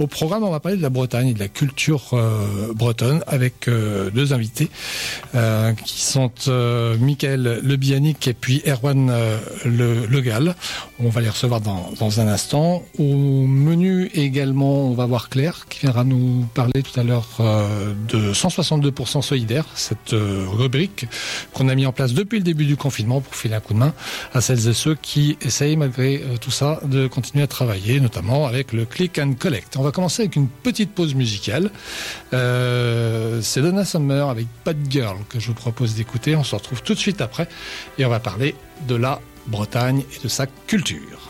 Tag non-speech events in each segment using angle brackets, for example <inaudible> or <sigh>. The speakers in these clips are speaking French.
Au programme, on va parler de la Bretagne et de la culture euh, bretonne avec euh, deux invités euh, qui sont Michael Lebianic et puis Erwan Le, Gall. On va les recevoir dans, dans un instant. Au menu également, on va voir Claire qui viendra nous parler tout à l'heure de 162% solidaire, cette rubrique qu'on a mis en place depuis le début du confinement pour filer un coup de main à celles et ceux qui essayent malgré tout ça de continuer à travailler, notamment avec le click and collect. Commencer avec une petite pause musicale. Euh, C'est Donna Summer avec Bad Girl que je vous propose d'écouter. On se retrouve tout de suite après et on va parler de la Bretagne et de sa culture.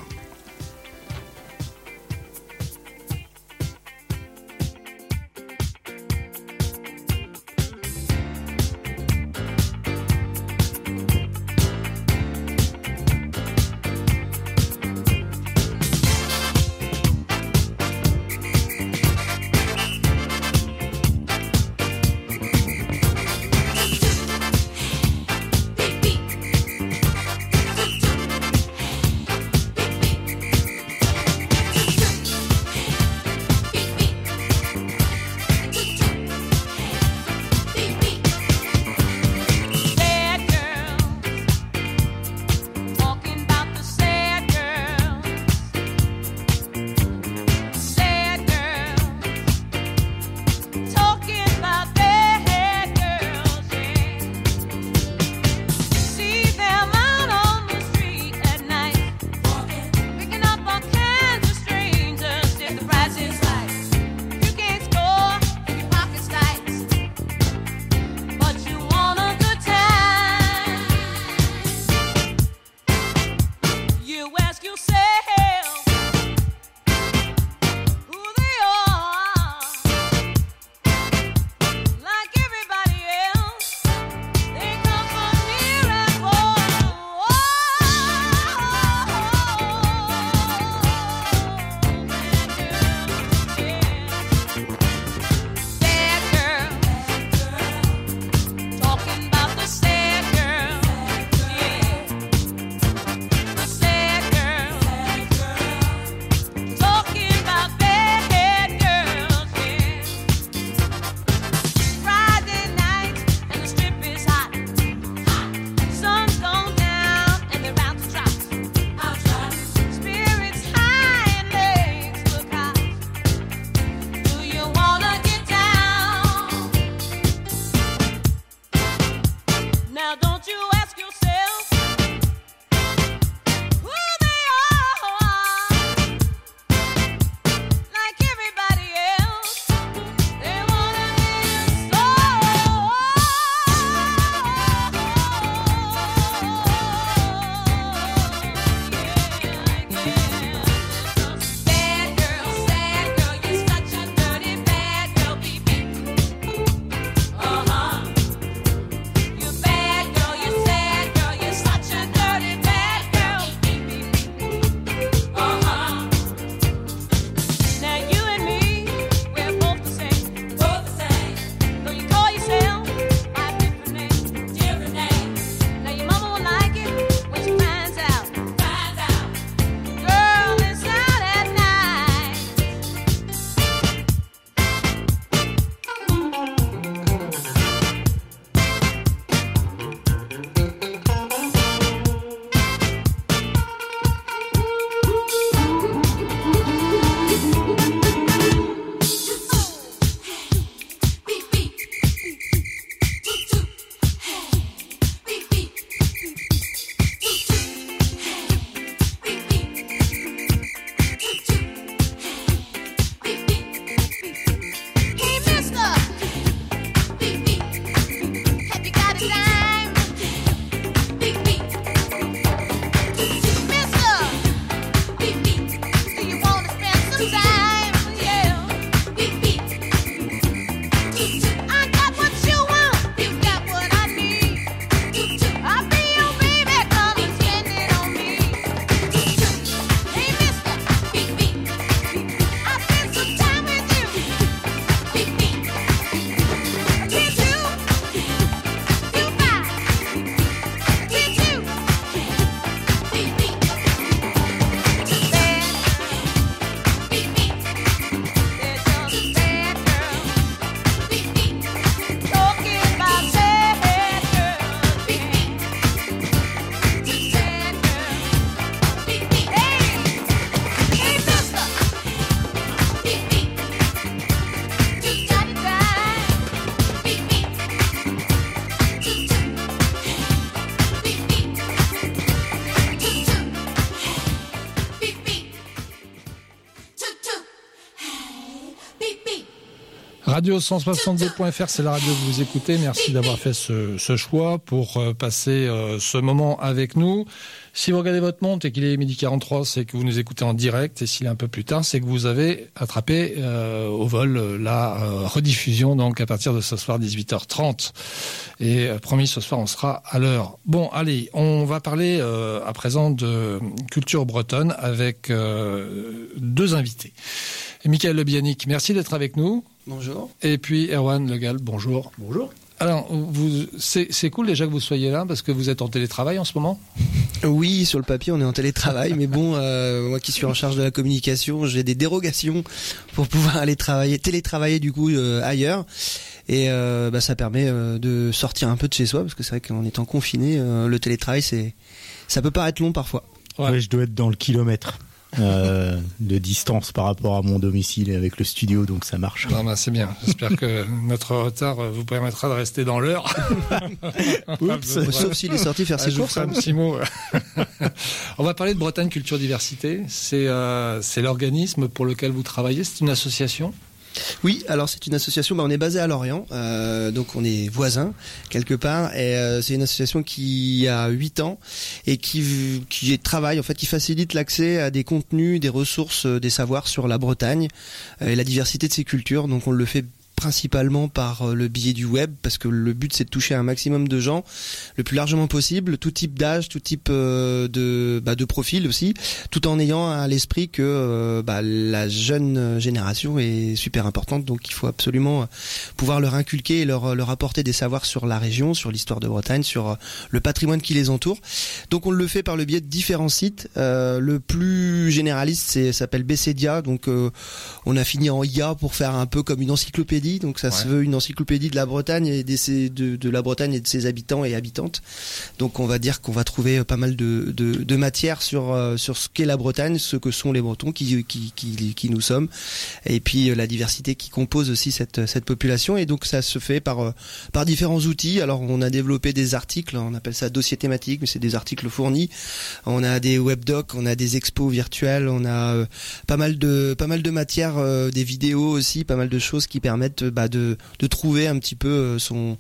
Radio162.fr, c'est la radio que vous écoutez. Merci d'avoir fait ce, choix pour euh, passer euh, ce moment avec nous. Si vous regardez votre montre et qu'il est midi 43, c'est que vous nous écoutez en direct. Et s'il est un peu plus tard, c'est que vous avez attrapé euh, au vol la rediffusion, donc à partir de ce soir 18h30. Et promis, ce soir, on sera à l'heure. Bon, allez, on va parler à présent de culture bretonne avec deux invités. Michael Lebianic, merci d'être avec nous. Bonjour. Et puis Erwan Legal, bonjour. Bonjour. Alors, c'est cool déjà que vous soyez là parce que vous êtes en télétravail en ce moment? Oui, sur le papier, on est en télétravail, mais bon, euh, moi qui suis en charge de la communication, j'ai des dérogations pour pouvoir aller travailler, télétravailler du coup euh, ailleurs. Et euh, bah, ça permet de sortir un peu de chez soi parce que c'est vrai qu'en étant confiné, le télétravail, c'est ça peut paraître long parfois. Ouais. je dois être dans le kilomètre. Euh, de distance par rapport à mon domicile et avec le studio, donc ça marche. bah c'est bien. J'espère que notre retard vous permettra de rester dans l'heure. <laughs> Sauf s'il est sorti faire ses courses. Hein. <laughs> On va parler de Bretagne Culture Diversité. C'est euh, c'est l'organisme pour lequel vous travaillez. C'est une association oui, alors c'est une association, bah, on est basé à Lorient, euh, donc on est voisins quelque part, et euh, c'est une association qui a 8 ans et qui, qui travaille, en fait, qui facilite l'accès à des contenus, des ressources, euh, des savoirs sur la Bretagne et la diversité de ses cultures. Donc on le fait principalement par euh, le biais du web parce que le but c'est de toucher un maximum de gens le plus largement possible, tout type d'âge, tout type euh, de bah, de profil aussi, tout en ayant à l'esprit que euh, bah, la jeune génération est super importante donc il faut absolument pouvoir leur inculquer et leur leur apporter des savoirs sur la région, sur l'histoire de Bretagne, sur le patrimoine qui les entoure. Donc on le fait par le biais de différents sites. le plus généraliste c'est s'appelle BCDIA donc on a fini en IA pour faire un peu comme une encyclopédie donc ça se veut une encyclopédie de la Bretagne et de, de, la Bretagne et de ses habitants et habitantes. Donc on va dire qu'on va trouver euh, pas mal de, de, matière sur euh, sur ce qu'est la Bretagne, ce que sont les Bretons, qui, qui, qui, qui nous sommes, et puis euh, la diversité qui compose aussi cette, cette population. Et donc ça se fait par par différents outils. Alors on a développé des articles, on appelle ça dossier thématique, mais c'est des articles fournis. On a des webdocs, on a des expos virtuels, on a pas mal de pas mal de matière, des vidéos aussi, pas mal de choses qui permettent bah, de, de, trouver un petit peu euh, son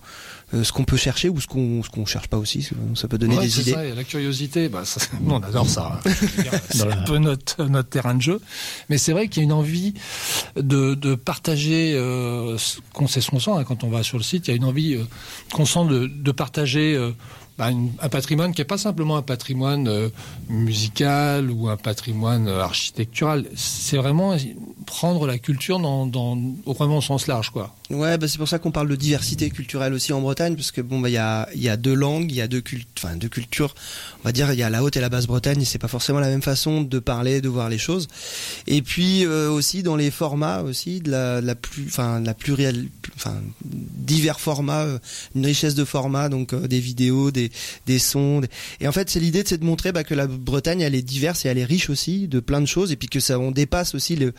euh, ce qu'on peut chercher ou ce qu'on ce qu'on cherche pas aussi ça peut donner des idées. ça, la curiosité bah, <laughs> on adore ça hein. <laughs> c'est un peu notre notre terrain de jeu. Mais c'est vrai qu'il y a une envie de, de partager euh, qu'on sait ce qu'on sent hein, quand on va sur le site il y a une envie euh, qu'on sent de, de partager bah, un patrimoine qui n'est pas simplement un patrimoine euh, musical ou un patrimoine euh, architectural. C'est vraiment prendre la culture dans, dans au vraiment sens large, quoi. Ouais, bah c'est pour ça qu'on parle de diversité culturelle aussi en Bretagne, parce que bon, bah y a, y a deux langues, il y a deux, cult enfin, deux cultures. On va dire il y a la haute et la basse Bretagne, c'est pas forcément la même façon de parler, de voir les choses. Et puis euh, aussi dans les formats aussi de la, plus, enfin la plurielle, enfin divers formats, une richesse de formats, donc des vidéos, des des, sons. Et en fait, c'est l'idée, de montrer bah, que la Bretagne, elle est diverse et elle est riche aussi de plein de choses, et puis que ça, on dépasse aussi le,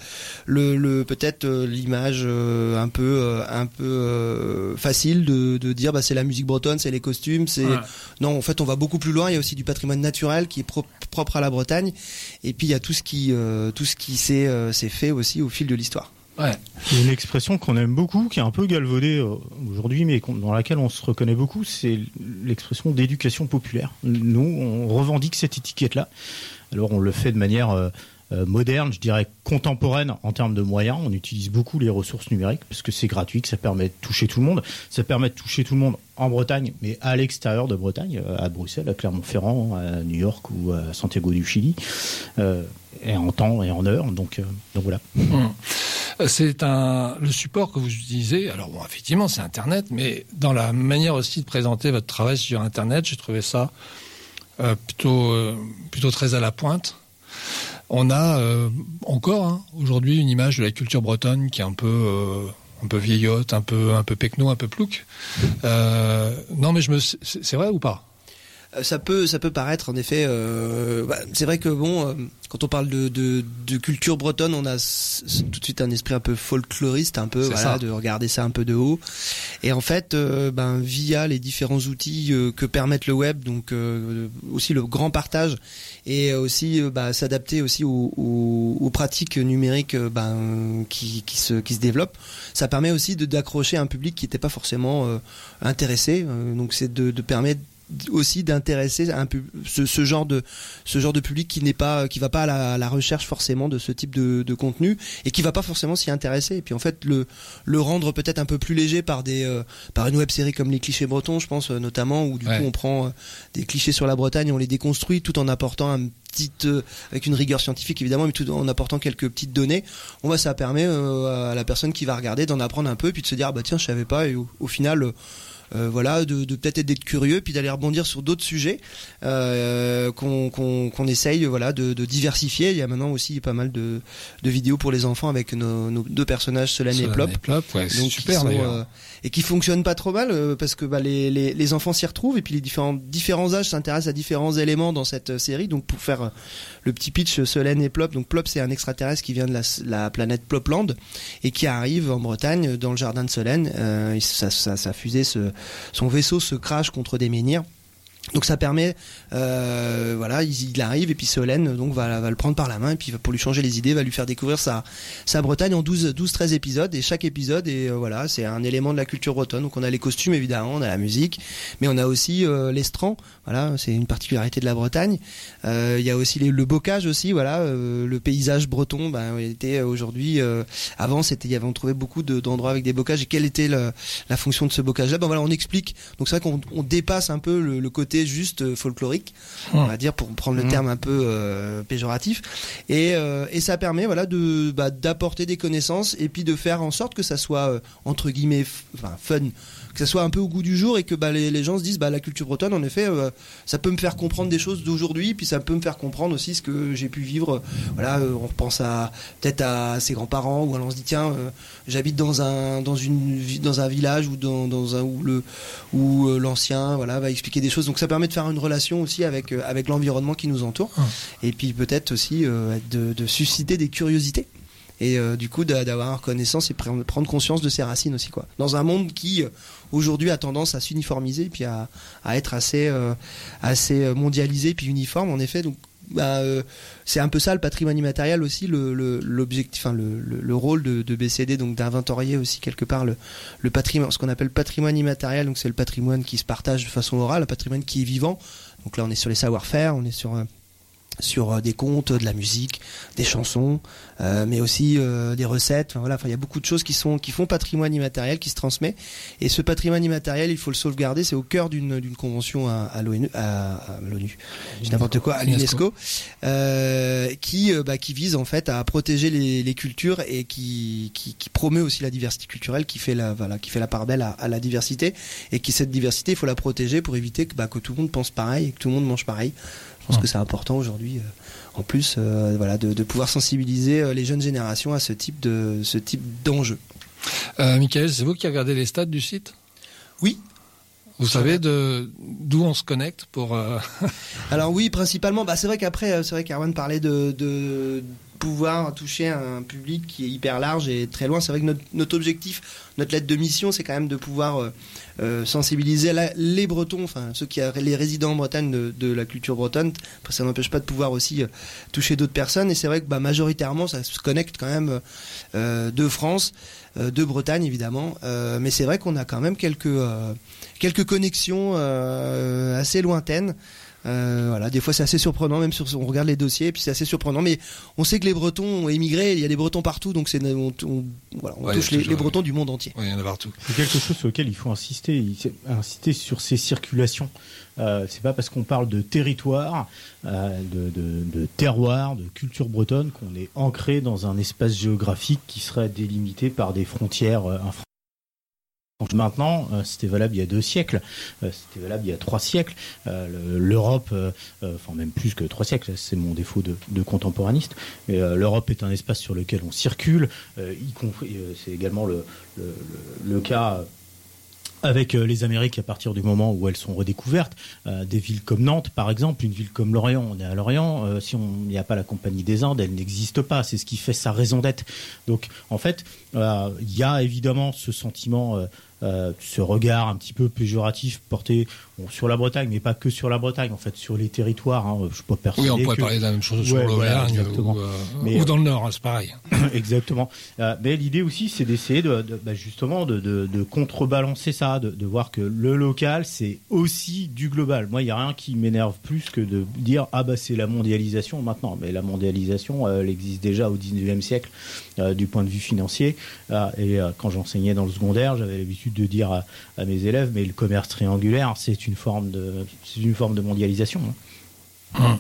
le, peut-être euh, l'image euh, un peu, euh, un peu facile de, de dire, bah, c'est la musique bretonne, c'est les costumes, c'est non, en fait, on va beaucoup plus loin. Il y a aussi du patrimoine naturel qui est propre à la Bretagne, et puis il y a tout ce qui, tout ce qui s'est fait aussi au fil de l'histoire. Ouais. Une expression qu'on aime beaucoup, qui est un peu galvaudée euh, aujourd'hui, mais dans laquelle on se reconnaît beaucoup, c'est l'expression d'éducation populaire. Nous, on revendique cette étiquette-là. Alors, on le fait de manière euh, moderne, je dirais contemporaine en termes de moyens. On utilise beaucoup les ressources numériques parce que c'est gratuit, que ça permet de toucher tout le monde. Ça permet de toucher tout le monde en Bretagne, mais à l'extérieur de Bretagne, à Bruxelles, à Clermont-Ferrand, à New York ou à Santiago du Chili, et en temps et en heure. Donc, donc voilà. Mmh. C'est un le support que vous utilisez. Alors bon, effectivement, c'est Internet, mais dans la manière aussi de présenter votre travail sur Internet, j'ai trouvé ça euh, plutôt euh, plutôt très à la pointe. On a euh, encore hein, aujourd'hui une image de la culture bretonne qui est un peu un peu vieillotte, un peu un peu pecno, un peu plouc. non, mais je me c'est vrai ou pas? Euh, ça peut, ça peut paraître en effet. Euh, bah, c'est vrai que bon, euh, quand on parle de, de, de, culture bretonne, on a tout de suite un esprit un peu folkloriste, un peu voilà, de regarder ça un peu de haut. Et en fait, ben via les différents outils que permettent le web, donc aussi le grand partage et aussi bah, s'adapter aussi aux, aux, aux, pratiques numériques ben, qui, qui, se, qui se développent, ça permet aussi d'accrocher un public qui n'était pas forcément intéressé. donc c'est de, de permettre aussi d'intéresser ce, ce, genre de ce genre de public qui n'est pas qui va pas à la, recherche forcément de ce type de, de, contenu et qui va pas forcément s'y intéresser. Et puis en fait le le rendre peut-être un peu plus léger par des euh, par une web série comme les clichés bretons je pense euh, notamment où du coup on prend euh, des clichés sur la Bretagne et on les déconstruit tout en apportant un petit avec une rigueur scientifique évidemment mais tout en apportant quelques petites données. On va ça permet à la personne qui va regarder d'en apprendre un peu et puis de se dire ah bah tiens je savais pas et au final voilà, de, de peut-être être curieux, puis d'aller rebondir sur d'autres sujets euh, qu'on qu'on essaye, voilà, de, de, diversifier. Il y a maintenant aussi pas mal de, de vidéos pour les enfants avec nos, nos deux personnages, Solène et Plop. ouais, Donc, super euh, et qui fonctionnent pas trop mal euh, parce que bah, les, les, les enfants s'y retrouvent et puis les différents différents âges s'intéressent à différents éléments dans cette série. Donc pour faire le petit pitch, Solène et Plop. Donc Plop, c'est un extraterrestre qui vient de la, la, planète Plopland et qui arrive en Bretagne dans le jardin de Solène. Euh, sa, sa, sa, fusée, se, son vaisseau se crache contre des menhirs. Donc ça permet, euh, voilà, il, il, arrive et puis Solène donc va, va, le prendre par la main et puis pour lui changer les idées, va lui faire découvrir sa, sa Bretagne en 12, 12 13 épisodes et chaque épisode est euh, voilà, c'est un élément de la culture bretonne. Donc on a les costumes évidemment, on a la musique, mais on a aussi euh, l'estran, voilà, c'est une particularité de la Bretagne. Euh, il y a aussi les, le bocage aussi, voilà, euh, le paysage breton, ben était aujourd'hui, avant c'était, on trouvait beaucoup d'endroits avec des bocages et quelle était le, la fonction de ce bocage là. Ben voilà, on explique. Donc c'est vrai qu'on on dépasse un peu le, le côté juste euh, folklorique, on va dire pour prendre le mmh. terme un peu euh, péjoratif. Et, euh, et ça permet voilà de bah, d'apporter des connaissances et puis de faire en sorte que ça soit entre guillemets enfin, fun que ça soit un peu au goût du jour et que bah, les, les gens se disent bah la culture bretonne en effet ça peut me faire comprendre des choses d'aujourd'hui puis ça peut me faire comprendre aussi ce que j'ai pu vivre voilà on repense à peut-être à ses grands-parents ou alors on se dit tiens j'habite dans un dans une dans un village ou dans, dans un où le où l'ancien voilà va expliquer des choses donc ça permet de faire une relation aussi avec avec l'environnement qui nous entoure ah. et puis peut-être aussi de, de susciter des curiosités et euh, du coup d'avoir connaissance et prendre conscience de ses racines aussi quoi. Dans un monde qui euh, aujourd'hui a tendance à s'uniformiser puis à, à, être assez euh, assez mondialisé puis uniforme en effet donc bah, euh, c'est un peu ça le patrimoine immatériel aussi le l'objectif enfin le, le, le, rôle de, BCD donc d'inventorier aussi quelque part le, le patrimoine ce qu'on appelle patrimoine immatériel donc c'est le patrimoine qui se partage de façon orale le patrimoine qui est vivant. Donc là on est sur les savoir-faire on est sur sur euh, des contes, de la musique, des chansons, euh, mais aussi euh, des recettes. Enfin, voilà, enfin, il y a beaucoup de choses qui sont qui font patrimoine immatériel, qui se transmet. Et ce patrimoine immatériel, il faut le sauvegarder. C'est au cœur d'une d'une convention à, à l'ONU, à, à l'ONU, n'importe quoi, à l'UNESCO, euh, qui bah, qui vise en fait à protéger les, les cultures et qui, qui, qui promeut aussi la diversité culturelle, qui fait la voilà, qui fait la part belle à, à, la diversité et qui cette diversité, il faut la protéger pour éviter que bah, que tout le monde pense pareil et que tout le monde mange pareil. Je pense que c'est important aujourd'hui, euh, en plus, euh, voilà, de, de, pouvoir sensibiliser euh, les jeunes générations à ce type de ce type d'enjeu. Michael, c'est vous qui regardez les stats du site? Oui, vous savez de d'où on se connecte pour. Euh... <laughs> Alors oui, principalement. Bah c'est vrai qu'après, c'est vrai qu'Arwan parlait de, de pouvoir toucher un public qui est hyper large et très loin. C'est vrai que notre, notre objectif, notre lettre de mission, c'est quand même de pouvoir euh, sensibiliser la, les Bretons, enfin ceux qui les résidents en Bretagne de, la culture bretonne. Après, ça n'empêche pas de pouvoir aussi euh, toucher d'autres personnes. Et c'est vrai que bah, majoritairement, ça se connecte quand même euh, de France, euh, de Bretagne évidemment. Euh, mais c'est vrai qu'on a quand même quelques connexions assez lointaines. Euh, voilà, des fois c'est assez surprenant, même sur on regarde les dossiers, et puis c'est assez surprenant. Mais on sait que les Bretons ont émigré, il y a des Bretons partout, donc c'est on, on, voilà, on ouais, touche les, les, Bretons du monde entier. Ouais, il y en a partout. C'est quelque chose sur lequel il faut insister, insister sur ces circulations. Euh, c'est pas parce qu'on parle de territoire, euh, de, de, de, terroir, de culture bretonne qu'on est ancré dans un espace géographique qui serait délimité par des frontières Maintenant, euh, c'était valable il y a deux siècles, euh, c'était valable il y a trois siècles. Euh, L'Europe, enfin même plus que trois siècles, c'est mon défaut de, contemporaniste, mais l'Europe est un espace sur lequel on circule, y compris, c'est également le, cas avec les Amériques à partir du moment où elles sont redécouvertes. Des villes comme Nantes, par exemple, une ville comme Lorient, on est à Lorient, si on n'y a pas la Compagnie des Indes, elle n'existe pas. C'est ce qui fait sa raison d'être. Donc, en fait, il y a évidemment ce sentiment euh, ce regard un petit peu péjoratif porté sur la Bretagne, mais pas que sur la Bretagne, en fait, sur les territoires. Hein. Je Oui, on pourrait parler de la même chose sur l'Auvergne ou, euh, ou, dans le Nord, hein, c'est pareil. <laughs> exactement. Euh, mais l'idée aussi, c'est d'essayer de, bah, justement de, de, de, contrebalancer ça, de, de, voir que le local, c'est aussi du global. Moi, il n'y a rien qui m'énerve plus que de dire ah bah c'est la mondialisation maintenant. Mais la mondialisation, elle existe déjà au 19e siècle du point de vue financier. et quand j'enseignais dans le secondaire, j'avais l'habitude de dire à, mes élèves, mais le commerce triangulaire, c'est une forme de, c'est une forme de mondialisation. Hein. Hum.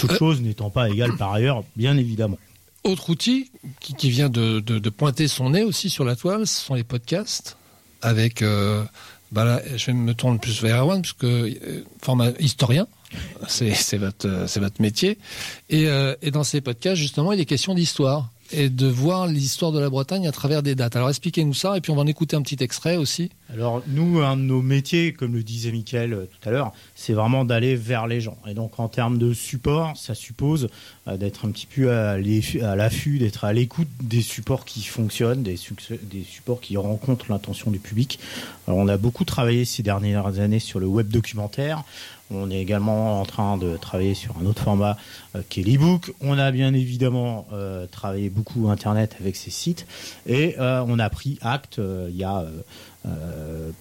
Toute euh, chose n'étant pas égale par ailleurs, bien évidemment. Autre outil qui, vient de, pointer son nez aussi sur la toile, ce sont les podcasts. Avec, euh, bah là, je me tourne plus vers Erwan, puisque euh, format historien, c'est votre, votre métier. Et, et dans ces podcasts, justement, il est question d'histoire et de voir l'histoire de la Bretagne à travers des dates. Alors expliquez-nous ça et puis on va en écouter un petit extrait aussi. Alors nous, un de nos métiers, comme le disait Mickaël euh, tout à l'heure, c'est vraiment d'aller vers les gens. Et donc en termes de support, ça suppose euh, d'être un petit peu à l'affût, d'être à l'écoute des supports qui fonctionnent, des, des supports qui rencontrent l'intention du public. Alors on a beaucoup travaillé ces dernières années sur le web documentaire. On est également en train de travailler sur un autre format euh, qui est l'ebook. On a bien évidemment euh, travaillé beaucoup Internet avec ces sites. Et euh, on a pris acte il y a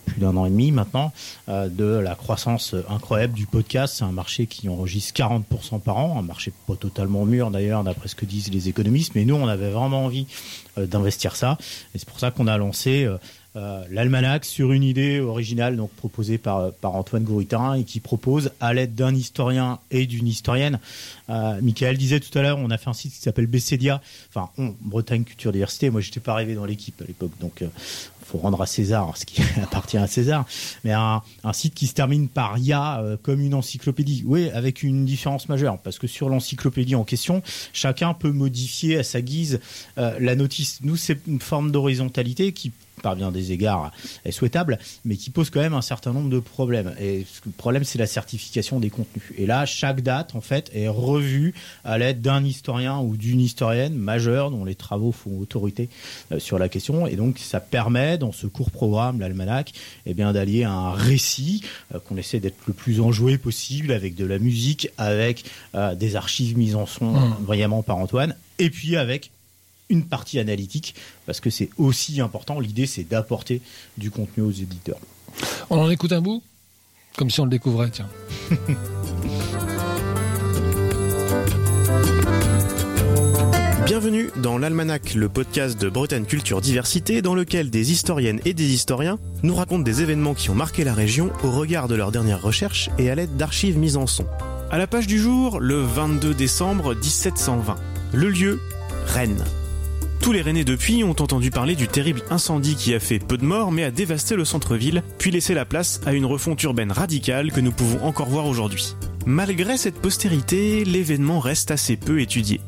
plus d'un an et demi maintenant de la croissance incroyable du podcast. C'est un marché qui enregistre 40% par an, un marché pas totalement mûr d'ailleurs d'après ce que disent les économistes, mais nous on avait vraiment envie d'investir ça. Et c'est pour ça qu'on a lancé euh, l'almanach sur une idée originale donc proposée par, par Antoine Gouritin et qui propose à l'aide d'un historien et d'une historienne. Euh, Michael disait tout à l'heure, on a fait un site qui s'appelle BCDIA, enfin Bretagne Culture Diversité. Moi, j'étais pas arrivé dans l'équipe à l'époque, donc euh, faut rendre à César ce qui <laughs> appartient à César. Mais un, site qui se termine par IA euh, comme une encyclopédie. Oui, avec une différence majeure, parce que sur l'encyclopédie en question, chacun peut modifier à sa guise la notice. Nous, c'est une forme d'horizontalité qui par bien des égards est souhaitable, mais qui pose quand même un certain nombre de problèmes. Et le problème, c'est la certification des contenus. Et là, chaque date, en fait, est revue à l'aide d'un historien ou d'une historienne majeure dont les travaux font autorité euh, sur la question. Et donc, ça permet, dans ce court programme, l'almanach, eh bien, d'allier un récit euh, qu'on essaie d'être le plus enjoué possible avec de la musique, avec euh, des archives mises en son mmh. brillamment par Antoine, et puis avec une partie analytique, parce que c'est aussi important. L'idée, c'est d'apporter du contenu aux éditeurs. On en écoute un bout? Comme si on le découvrait, tiens. <laughs> Bienvenue dans l'Almanach, le podcast de Bretagne Culture Diversité, dans lequel des historiennes et des historiens nous racontent des événements qui ont marqué la région au regard de leurs dernières recherches et à l'aide d'archives mises en son. À la page du jour, le 22 décembre 1720. Le lieu, Rennes. Tous les Rennais depuis ont entendu parler du terrible incendie qui a fait peu de morts mais a dévasté le centre-ville, puis laissé la place à une refonte urbaine radicale que nous pouvons encore voir aujourd'hui. Malgré cette postérité, l'événement reste assez peu étudié.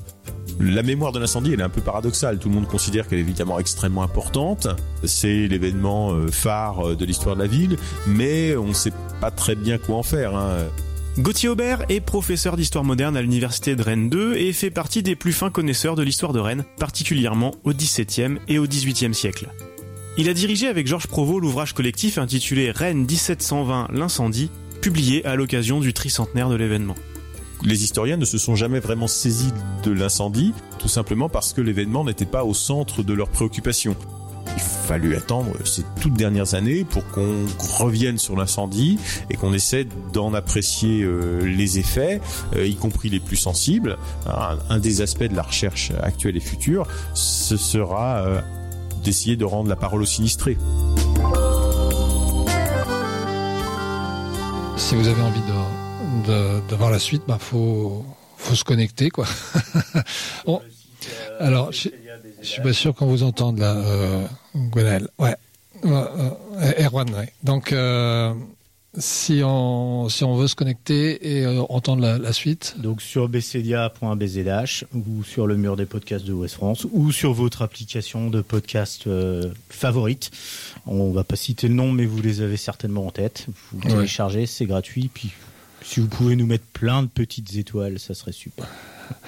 La mémoire de l'incendie, est un peu paradoxale. Tout le monde considère qu'elle est évidemment extrêmement importante. C'est l'événement euh, phare de l'histoire de la ville, mais on ne sait pas très bien quoi en faire. Hein. Gauthier Aubert est professeur d'histoire moderne à l'université de Rennes 2 et fait partie des plus fins connaisseurs de l'histoire de Rennes, particulièrement au XVIIe et au XVIIIe siècle. Il a dirigé avec Georges Provost l'ouvrage collectif intitulé Rennes 1720 l'incendie, publié à l'occasion du tricentenaire de l'événement. Les historiens ne se sont jamais vraiment saisis de l'incendie, tout simplement parce que l'événement n'était pas au centre de leurs préoccupations. Il fallu attendre ces toutes dernières années pour qu'on revienne sur l'incendie et qu'on essaie d'en apprécier euh, les effets, euh, y compris les plus sensibles. Un, des aspects de la recherche actuelle et future, ce sera euh, d'essayer de rendre la parole aux sinistrés. Si vous avez envie de, voir la suite, bah faut faut se connecter quoi. <laughs> Alors, je suis pas sûr qu'on vous entende là, euh, Gwenel. Ouais. Euh, Erwan, ouais. Donc, euh, si on, si on veut se connecter et euh, entendre la, la, suite Donc sur bcdia.bzh ou sur le mur des podcasts de West France ou sur votre application de podcast euh, favorite. On va pas citer le nom, mais vous les avez certainement en tête. Vous ouais. téléchargez, c'est gratuit. Puis si vous pouvez nous mettre plein de petites étoiles, ça serait super. <laughs>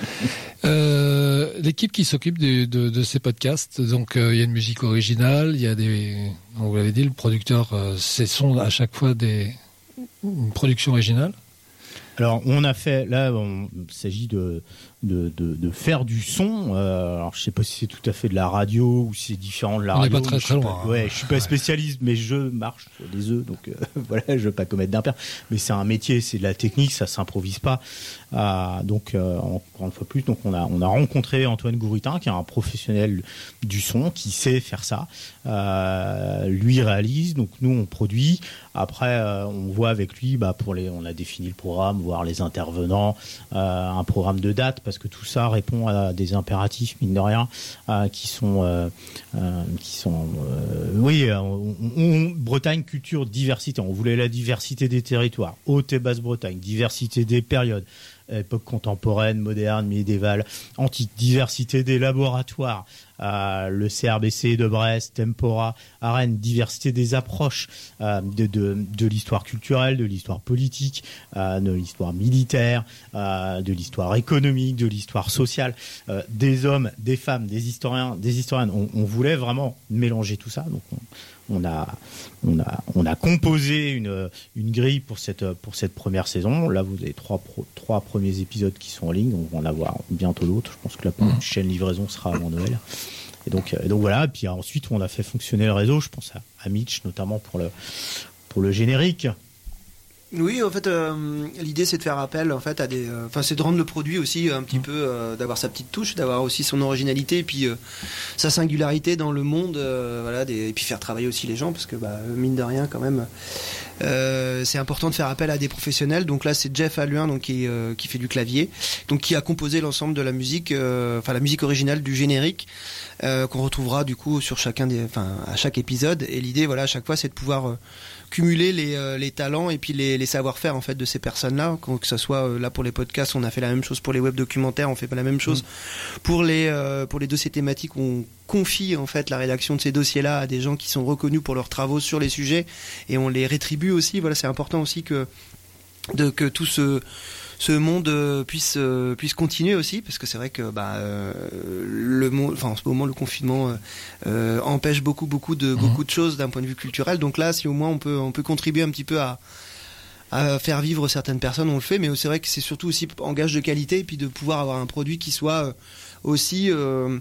Euh, L'équipe qui s'occupe de, ces podcasts, donc euh, il y a une musique originale, il y a des, on vous l'avez dit, le producteur, euh, ce sont à chaque fois des une production originale. Alors on a fait, là, on, il s'agit de de, de, de, faire du son. Euh, alors je sais pas si c'est tout à fait de la radio ou si c'est différent de la On radio. n'est pas très très loin. Pas, ouais, je suis pas spécialiste, mais je marche sur des œufs, donc euh, <laughs> voilà, je veux pas commettre d'impair. Mais c'est un métier, c'est de la technique, ça s'improvise pas. Euh, donc euh, encore une fois plus, donc on a on a rencontré Antoine Gouritin, qui est un professionnel du son, qui sait faire ça. Euh, lui réalise, donc nous on produit. Après, euh, on voit avec lui, bah pour les, on a défini le programme, voir les intervenants, un programme de date. Parce que tout ça répond à des impératifs mine de rien euh, qui sont euh, euh, qui sont oui Bretagne culture diversité. On voulait la diversité des territoires. Haute et basse Bretagne diversité des périodes. Époque contemporaine, moderne, médiévale, antique, diversité des laboratoires, euh, le CRBC de Brest, Tempora, à Rennes, diversité des approches euh, de, de, de l'histoire culturelle, de l'histoire politique, euh, de l'histoire militaire, de l'histoire économique, de l'histoire sociale, des hommes, des femmes, des historiens, des historiennes. On, on voulait vraiment mélanger tout ça. Donc on, on a, on a, on a composé une, une grille pour cette, pour cette première saison. Là, vous avez trois, pro, trois premiers épisodes qui sont en ligne. On va en avoir bientôt d'autres. Je pense que la prochaine livraison sera avant Noël. Et donc, et donc voilà. Et puis ensuite, on a fait fonctionner le réseau. Je pense à, à Mitch, notamment pour le générique. Oui, en fait, euh, l'idée c'est de faire appel en fait à des, enfin euh, c'est de rendre le produit aussi un petit mmh. peu, euh, d'avoir sa petite touche, d'avoir aussi son originalité et puis euh, sa singularité dans le monde, voilà, des, et puis faire travailler aussi les gens parce que bah, mine de rien quand même, c'est important de faire appel à des professionnels. Donc là, c'est Jeff Alluin donc qui, qui fait du clavier, donc qui a composé l'ensemble de la musique, enfin la musique originale du générique qu'on retrouvera du coup sur chacun des, enfin à chaque épisode. Et l'idée, voilà, à chaque fois, c'est de pouvoir cumuler les, euh, les, talents et puis les, les savoir-faire en fait de ces personnes-là. Que ce soit euh, là pour les podcasts, on a fait la même chose pour les web documentaires, on fait pas la même chose mmh. pour les euh, pour les dossiers thématiques. On confie en fait la rédaction de ces dossiers-là à des gens qui sont reconnus pour leurs travaux sur les sujets et on les rétribue aussi. Voilà, c'est important aussi que de que tout ce ce monde euh, puisse euh, puisse continuer aussi parce que c'est vrai que bah euh, le monde enfin en ce moment le confinement euh, empêche beaucoup beaucoup de mmh. beaucoup de choses d'un point de vue culturel donc là si au moins on peut on peut contribuer un petit peu à à faire vivre certaines personnes on le fait mais c'est vrai que c'est surtout aussi en gage de qualité et puis de pouvoir avoir un produit qui soit aussi euh,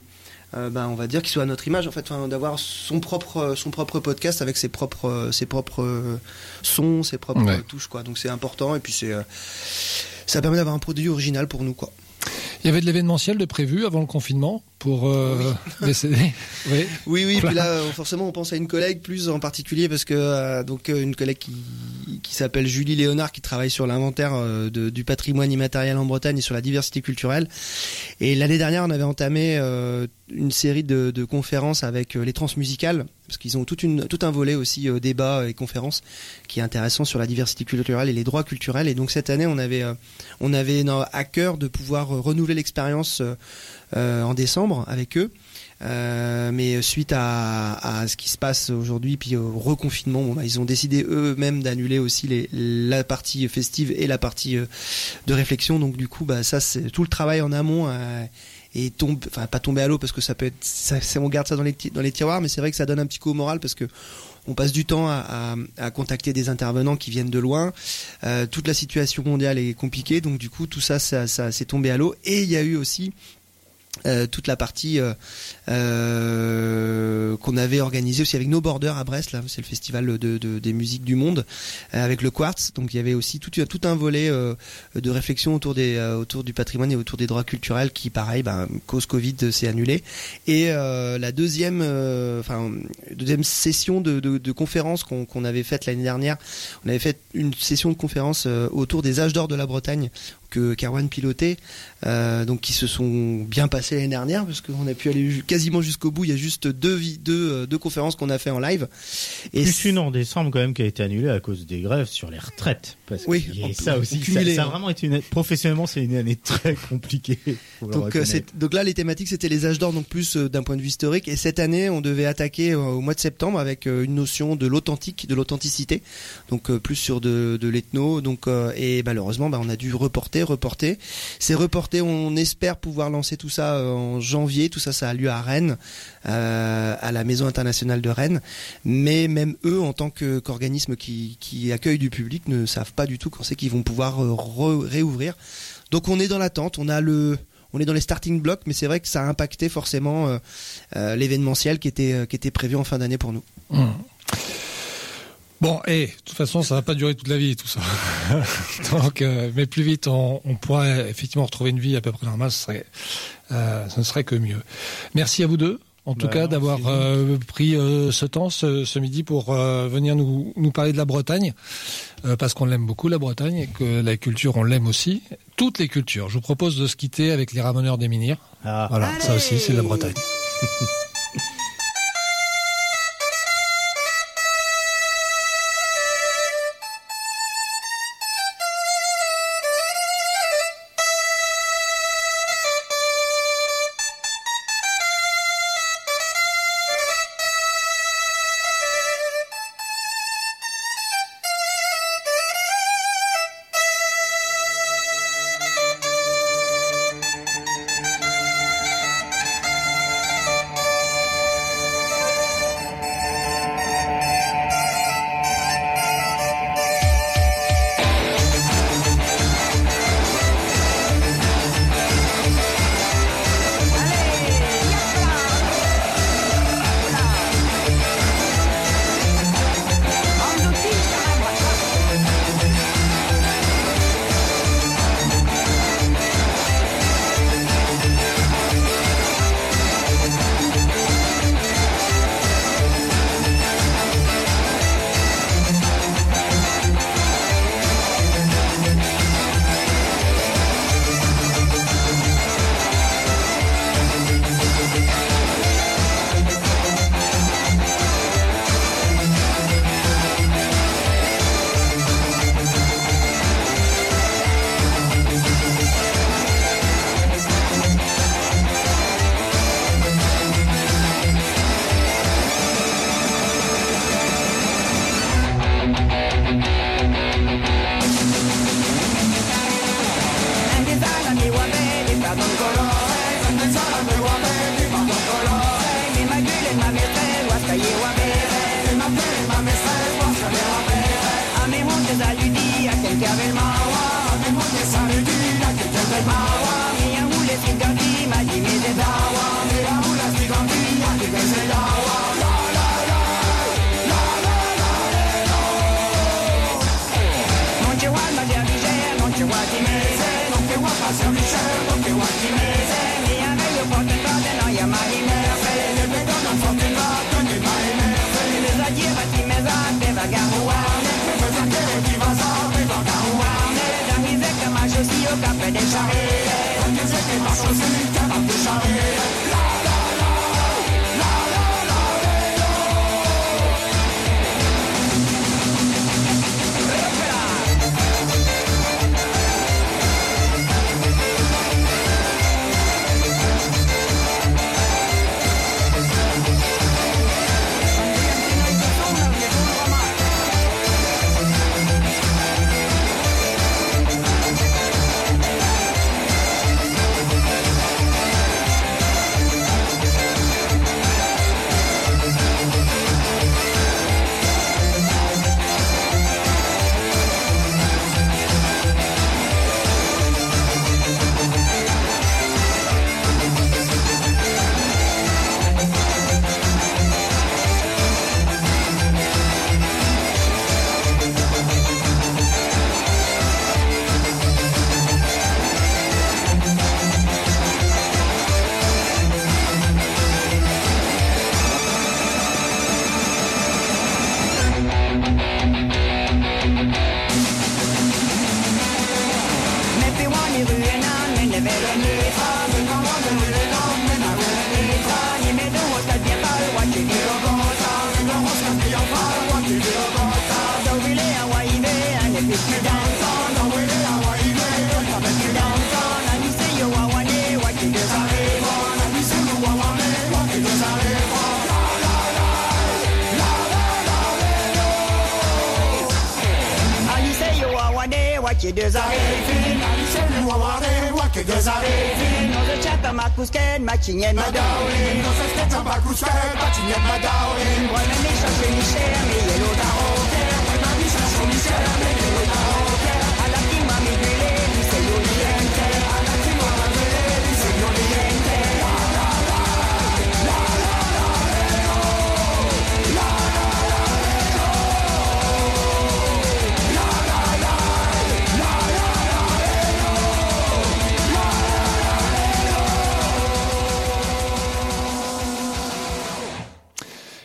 euh, ben, on va dire qu'il soit à notre image en fait d'avoir son propre son propre podcast avec ses propres ses propres sons ses propres ouais. touches quoi donc c'est important et puis c'est euh, ça permet d'avoir un produit original pour nous quoi il y avait de l'événementiel de prévu avant le confinement pour euh, oui. <laughs> les CD. oui, oui, oui. Puis là, forcément, on pense à une collègue plus en particulier parce que euh, donc une collègue qui, qui s'appelle Julie Léonard qui travaille sur l'inventaire euh, du patrimoine immatériel en Bretagne et sur la diversité culturelle. Et l'année dernière, on avait entamé euh, une série de, conférences avec euh, les transmusicales parce qu'ils ont tout un volet aussi euh, débat et conférences qui est intéressant sur la diversité culturelle et les droits culturels. Et donc cette année, on avait, euh, on avait à cœur de pouvoir renouveler l'expérience en décembre avec eux. Mais suite à, ce qui se passe aujourd'hui, puis au reconfinement, bah, ils ont décidé eux-mêmes d'annuler aussi la partie festive et la partie de réflexion. Donc du coup, bah, ça, c'est tout le travail en amont. Et tombe, enfin pas tomber à l'eau parce que ça peut être, ça, on garde ça dans les, dans les tiroirs, mais c'est vrai que ça donne un petit coup au moral parce que on passe du temps à, à, contacter des intervenants qui viennent de loin. Euh, toute la situation mondiale est compliquée, donc du coup tout ça, ça, ça s'est tombé à l'eau. Et il y a eu aussi euh, toute la partie euh, euh, qu'on avait organisée aussi avec No Border à Brest, là c'est le festival de, de, des musiques du monde avec le Quartz. Donc il y avait aussi tout, un volet de réflexion autour des autour du patrimoine et autour des droits culturels qui, pareil, ben, cause Covid, s'est annulé. Et la deuxième, enfin deuxième session de, de, conférence qu'on qu avait faite l'année dernière, on avait fait une session de conférence autour des âges d'or de la Bretagne que qu'Arwan pilotait, euh, donc qui se sont bien passés l'année dernière, parce qu'on a pu aller quasiment jusqu'au bout. Il y a juste deux, euh, deux conférences qu'on a fait en live. Et Plus une en décemembre quand même qui a été annulée à cause des grèves sur les retraites. Parce Oui, ça aussi. Ça, ça a hein. vraiment été une professionnellement c'est une année très compliquée. Donc, euh, donc là, les thématiques, c'était les âges d'or, donc plus euh, d'un point de vue historique. Et cette année, on devait attaquer au mois de septembre avec une notion de l'authentique, de l'authenticité, donc plus sur de, de l'ethno. Donc et malheureusement, bah, on a dû reporter, reporter. C'est reporté. On espère pouvoir lancer tout ça euh, en janvier. Tout ça, ça a lieu à Rennes, euh, à la Maison internationale de Rennes. Mais même eux, en tant qu'organisme qui, accueille du public, ne savent pas du tout quand c'est qu'ils vont pouvoir euh, réouvrir. Donc on est dans l'attente. On a le on est dans les starting blocks, mais c'est vrai que ça a impacté forcément l'événementiel qui était qui était prévu en fin d'année pour nous. Hum. Bon, et de toute façon, ça va pas durer toute la vie, tout ça. <laughs> Donc, euh, mais plus vite on, on pourrait effectivement retrouver une vie à peu près normale, ce serait, euh, ce ne serait que mieux. Merci à vous deux, en tout Bah, cas, d'avoir euh, pris euh, ce temps ce, ce midi pour euh, venir nous, nous parler de la Bretagne, euh, parce qu'on l'aime beaucoup la Bretagne et que la culture on l'aime aussi. Toutes les cultures. Je vous propose de se quitter avec les ramoneurs des Minières. Ah. Voilà, ça aussi, c'est la Bretagne. <laughs>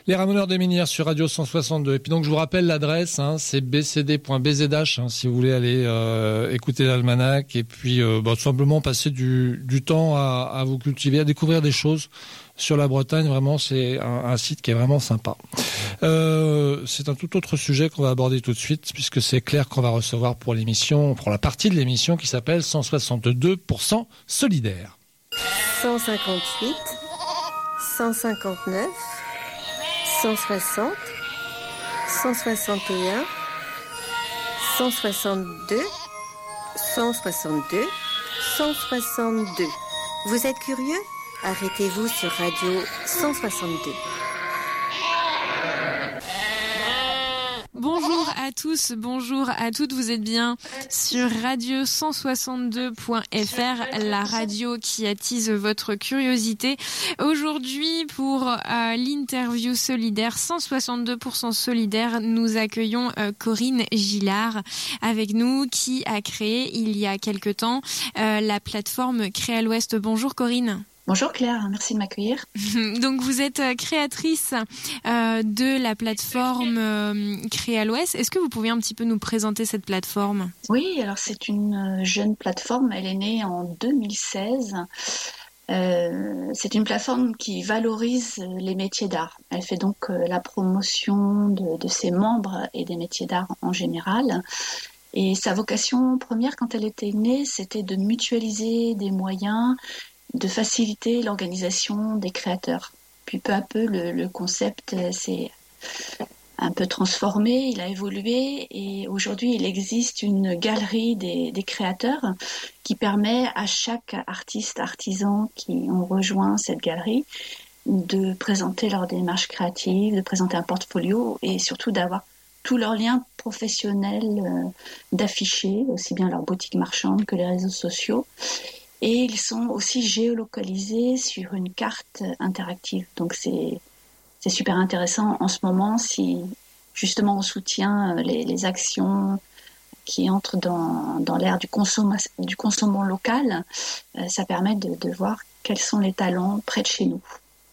Les Ramoneurs des Minières sur Radio 162. Et puis donc je vous rappelle l'adresse, hein, c'est bcd.bzh hein, si vous voulez aller euh, écouter l'almanach et puis euh, bah, tout simplement passer du, temps à, vous cultiver, à découvrir des choses sur la Bretagne. Vraiment, c'est un, un, site qui est vraiment sympa. Euh, c'est un tout autre sujet qu'on va aborder tout de suite puisque c'est clair qu'on va recevoir pour l'émission, pour la partie de l'émission qui s'appelle 162% solidaire. 158, 159. 160, 161, 162, 162, 162. Vous êtes curieux? Arrêtez-vous sur Radio 162. Bonjour à tous, bonjour à toutes, vous êtes bien sur radio 162.fr, la radio qui attise votre curiosité. Aujourd'hui, pour euh, l'interview solidaire 162% solidaire, nous accueillons euh, Corinne Gillard avec nous qui a créé il y a quelque temps euh, la plateforme Créa l'Ouest. Bonjour Corinne. Bonjour Claire, merci de m'accueillir. <laughs> Donc vous êtes créatrice euh, de la plateforme euh, Créa l'Ouest. Est-ce que vous pouvez un petit peu nous présenter cette plateforme? Oui, alors c'est une jeune plateforme, elle est née en 2016. Euh, c'est une plateforme qui valorise les métiers d'art. Elle fait donc euh, la promotion de, de ses membres et des métiers d'art en général. Et sa vocation première, quand elle était née, c'était de mutualiser des moyens de faciliter l'organisation des créateurs. Puis peu à peu, le, concept s'est un peu transformé, il a évolué et aujourd'hui il existe une galerie des, des, créateurs qui permet à chaque artiste, artisan qui ont rejoint cette galerie de présenter leur démarche créative, de présenter un portfolio et surtout d'avoir tous leurs liens professionnels euh, d'afficher, aussi bien leur boutique marchande que les réseaux sociaux et ils sont aussi géolocalisés sur une carte interactive. Donc c'est super intéressant en ce moment si justement on soutient les, les actions qui entrent dans, dans l'ère du, du consommant local, euh, ça permet de, voir quels sont les talents près de chez nous.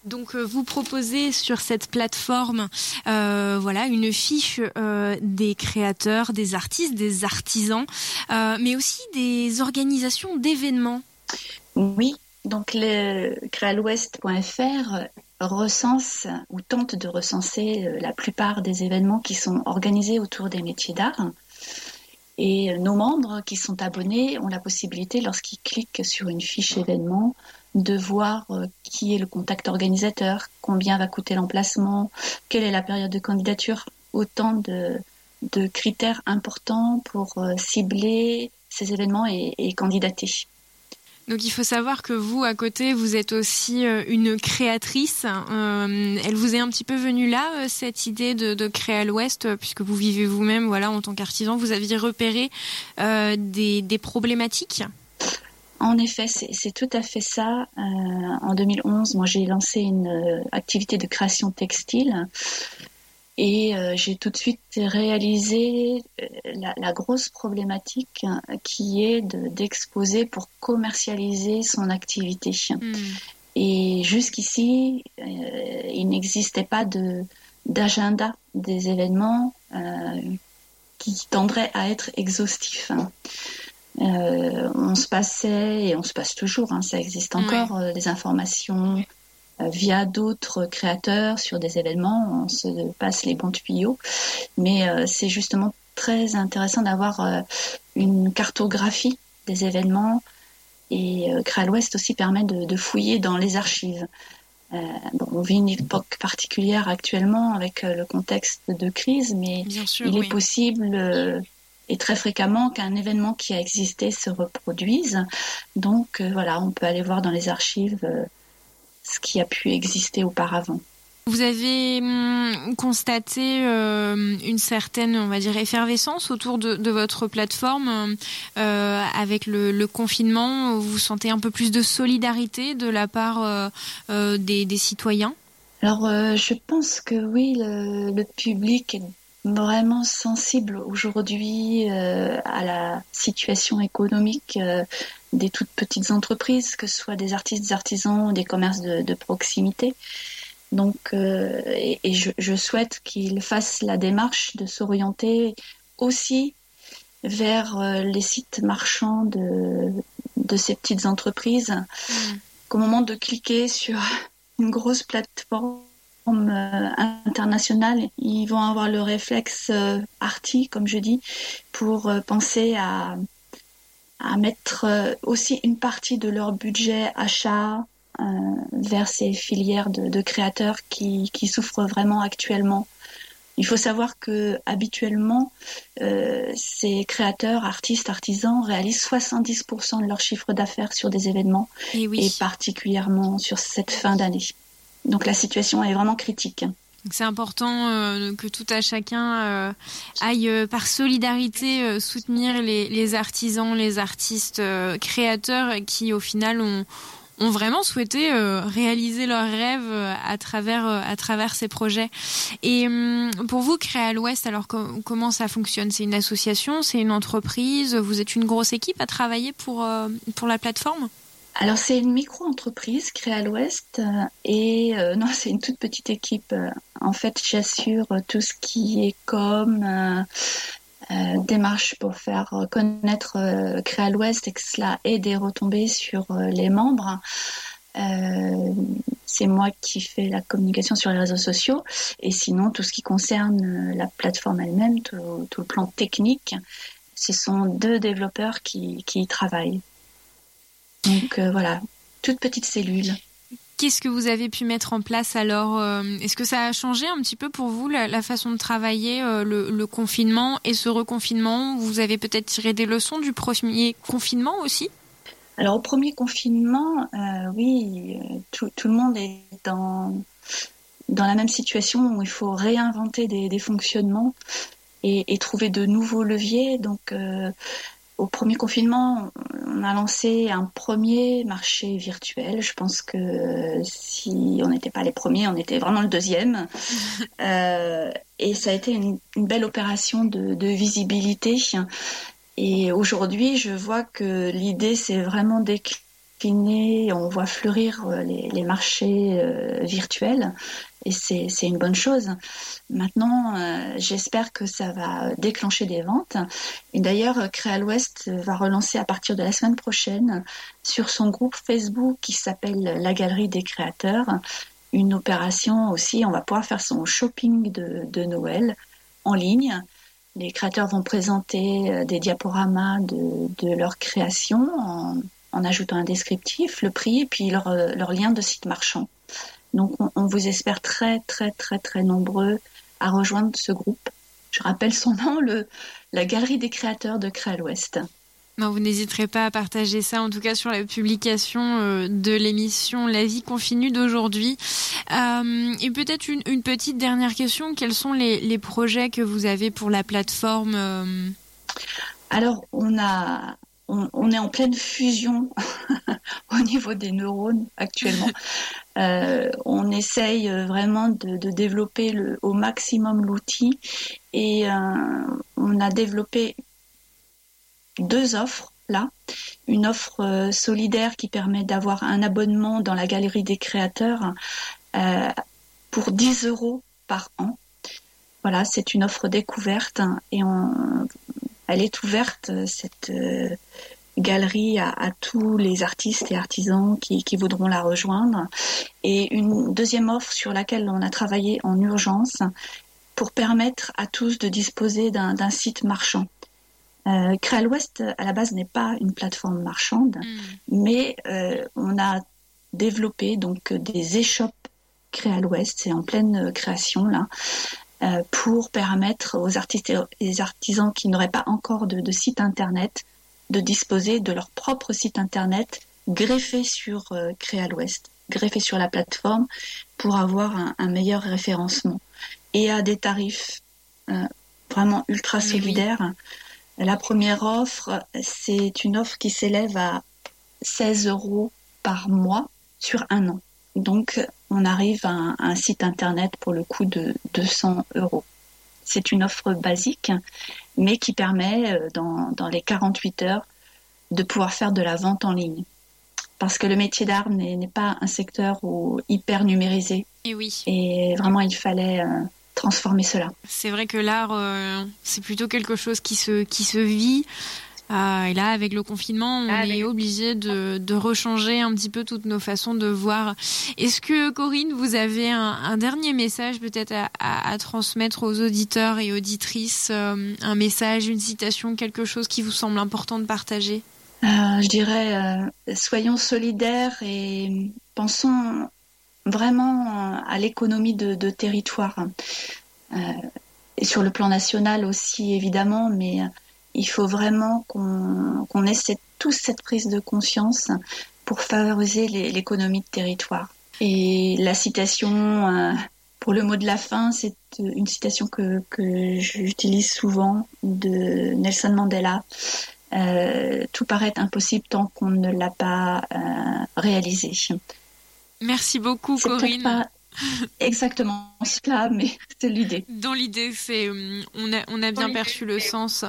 Donc euh, vous proposez sur cette plateforme, euh, voilà, une fiche euh, des créateurs, des artistes, des artisans, euh, mais aussi des organisations d'événements. Oui, donc le créalouest.fr recense ou tente de recenser la plupart des événements qui sont organisés autour des métiers d'art. Et nos membres qui sont abonnés ont la possibilité, lorsqu'ils cliquent sur une fiche événement, de voir qui est le contact organisateur, combien va coûter l'emplacement, quelle est la période de candidature, autant de, critères importants pour cibler ces événements et candidater. Donc il faut savoir que vous, à côté, vous êtes aussi une créatrice. Euh, elle vous est un petit peu venue là, cette idée de, créer à l'Ouest, puisque vous vivez vous-même, voilà, en tant qu'artisan, vous aviez repéré euh, des, problématiques? En effet, c'est tout à fait ça. Euh, en 2011, moi, j'ai lancé une activité de création textile. Et euh, j'ai tout de suite réalisé la, la grosse problématique qui est d'exposer de, pour commercialiser son activité. Hmm. Et jusqu'ici, euh, il n'existait pas d'agenda de, des événements euh, qui tendrait à être exhaustif. Euh, on se passait, et on se passe toujours, hein, ça existe encore, des informations via d'autres créateurs sur des événements, on se passe les bons tuyaux. Mais euh, c'est justement très intéressant d'avoir euh, une cartographie des événements et euh, Créa l'Ouest aussi permet de, de, fouiller dans les archives. Bon, on vit une époque particulière actuellement avec le contexte de crise, mais sûr, il oui. est possible et très fréquemment qu'un événement qui a existé se reproduise. Donc euh, voilà, on peut aller voir dans les archives euh, ce qui a pu exister auparavant. Vous avez hum, constaté euh, une certaine, on va dire, effervescence autour de, de votre plateforme euh, avec le, le, confinement. Vous sentez un peu plus de solidarité de la part euh, des, des, citoyens? Alors, je pense que oui, le, le public est vraiment sensible aujourd'hui à la situation économique des toutes petites entreprises, que ce soit des artistes, des artisans, des commerces de, de proximité. Donc, euh, et, et je, je, souhaite qu'il fasse la démarche de s'orienter aussi vers euh, les sites marchands de, de ces petites entreprises. Mmh. Qu'au moment de cliquer sur <laughs> une grosse plateforme euh, internationale, ils vont avoir le réflexe euh, arty, comme je dis, pour penser à, à mettre euh, aussi une partie de leur budget achat, euh, vers ces filières de, de créateurs qui, qui, souffrent vraiment actuellement. Il faut savoir que habituellement, euh, ces créateurs, artistes, artisans réalisent 70% de leur chiffre d'affaires sur des événements et, oui. et particulièrement sur cette fin d'année. Donc la situation est vraiment critique. C'est important euh, que tout à chacun euh, aille euh, par solidarité soutenir les, les, artisans, les artistes créateurs qui au final ont, ont vraiment souhaité euh, réaliser leurs rêves euh, à travers euh, à travers ces projets. Et hum, pour vous, Créa l'Ouest, alors com comment ça fonctionne? C'est une association, c'est une entreprise? Vous êtes une grosse équipe à travailler pour pour la plateforme? Alors c'est une micro-entreprise créée à l'Ouest et euh, <laughs> non c'est une toute petite équipe. En fait j'assure tout ce qui est comme euh, démarche pour faire connaître euh, l'Ouest et que cela ait des retombées sur euh, les membres. Euh, c'est moi qui fais la communication sur les réseaux sociaux et sinon tout ce qui concerne la plateforme elle-même, tout, tout, le plan technique, ce sont deux développeurs qui, qui y travaillent. Donc euh, voilà, toute petite cellule. Qu'est-ce que vous avez pu mettre en place alors euh, Est-ce que ça a changé un petit peu pour vous la, la façon de travailler, euh, le, le, confinement et ce reconfinement? Vous avez peut-être tiré des leçons du premier confinement aussi? Alors au premier confinement, euh, oui, tout, tout, le monde est dans, dans la même situation où il faut réinventer des, des fonctionnements et, et, trouver de nouveaux leviers. Donc euh, au premier confinement, on a lancé un premier marché virtuel. Je pense que si on n'était pas les premiers, on était vraiment le deuxième. <laughs> euh, et ça a été une, une belle opération de, de, visibilité. Et aujourd'hui, je vois que l'idée, c'est vraiment décliner. On voit fleurir les, les marchés euh, virtuels et c'est une bonne chose. Maintenant, euh, j'espère que ça va déclencher des ventes. Et d'ailleurs, Créa l'Ouest va relancer à partir de la semaine prochaine sur son groupe Facebook qui s'appelle La Galerie des Créateurs une opération aussi. On va pouvoir faire son shopping de, Noël en ligne. Les créateurs vont présenter euh, des diaporamas de, leur création en, ajoutant un descriptif, le prix et puis leur, euh, leur lien de site marchand. Donc on, on, vous espère très très très très nombreux à rejoindre ce groupe. Je rappelle son nom, le, la Galerie des créateurs de Créa l'Ouest. Non, vous n'hésiterez pas à partager ça, en tout cas sur la publication euh, de l'émission La vie continue d'aujourd'hui. Euh, et peut-être une, une, petite dernière question, quels sont les, les, projets que vous avez pour la plateforme euh... Alors, on a on, on, est en pleine fusion <laughs> au niveau des neurones actuellement. <laughs> Euh, on essaye vraiment de, de développer le, au maximum l'outil et euh, on a développé deux offres là. Une offre euh, solidaire qui permet d'avoir un abonnement dans la galerie des créateurs euh, pour 10 euros par an. Voilà, c'est une offre découverte et on, elle est ouverte, cette euh, galerie, à, à, tous les artistes et artisans qui, qui, voudront la rejoindre. Et une deuxième offre sur laquelle on a travaillé en urgence pour permettre à tous de disposer d'un site marchand. Euh, Créa l'Ouest, à la base, n'est pas une plateforme marchande, mm. mais euh, on a développé donc des échoppes Créa l'Ouest, c'est en pleine création là, euh, pour permettre aux artistes et artisans qui n'auraient pas encore de, de, site internet de disposer de leur propre site internet greffé sur euh, Créa l'Ouest, greffé sur la plateforme pour avoir un, un, meilleur référencement et à des tarifs euh, vraiment ultra solidaires. Oui. La première offre, c'est une offre qui s'élève à 16 euros par mois sur un an. Donc, on arrive à un, à un, site internet pour le coût de 200 euros. C'est une offre basique, mais qui permet, euh, dans, dans, les 48 heures, de pouvoir faire de la vente en ligne. Parce que le métier d'art n'est pas un secteur où, hyper numérisé. Et oui. Et vraiment, il fallait euh, transformer cela. C'est vrai que l'art, euh, c'est plutôt quelque chose qui se, qui se vit. Euh, et là, avec le confinement, on ah, est obligé de, de, rechanger un petit peu toutes nos façons de voir. Est-ce que, Corinne, vous avez un, un dernier message peut-être à, à, à, transmettre aux auditeurs et auditrices euh, Un message, une citation, quelque chose qui vous semble important de partager? Euh, Je dirais, soyons solidaires et pensons vraiment à l'économie de, de, territoire. et sur le plan national aussi, évidemment, mais il faut vraiment qu'on qu ait cette, tous cette prise de conscience pour favoriser l'économie de territoire. Et la citation euh, pour le mot de la fin, c'est une citation que, que j'utilise souvent de Nelson Mandela. Euh, tout paraît impossible tant qu'on ne l'a pas euh, réalisé. Merci beaucoup, Corinne. Pas exactement cela, mais c'est l'idée. Dans l'idée, c'est on a on a bien perçu le sens.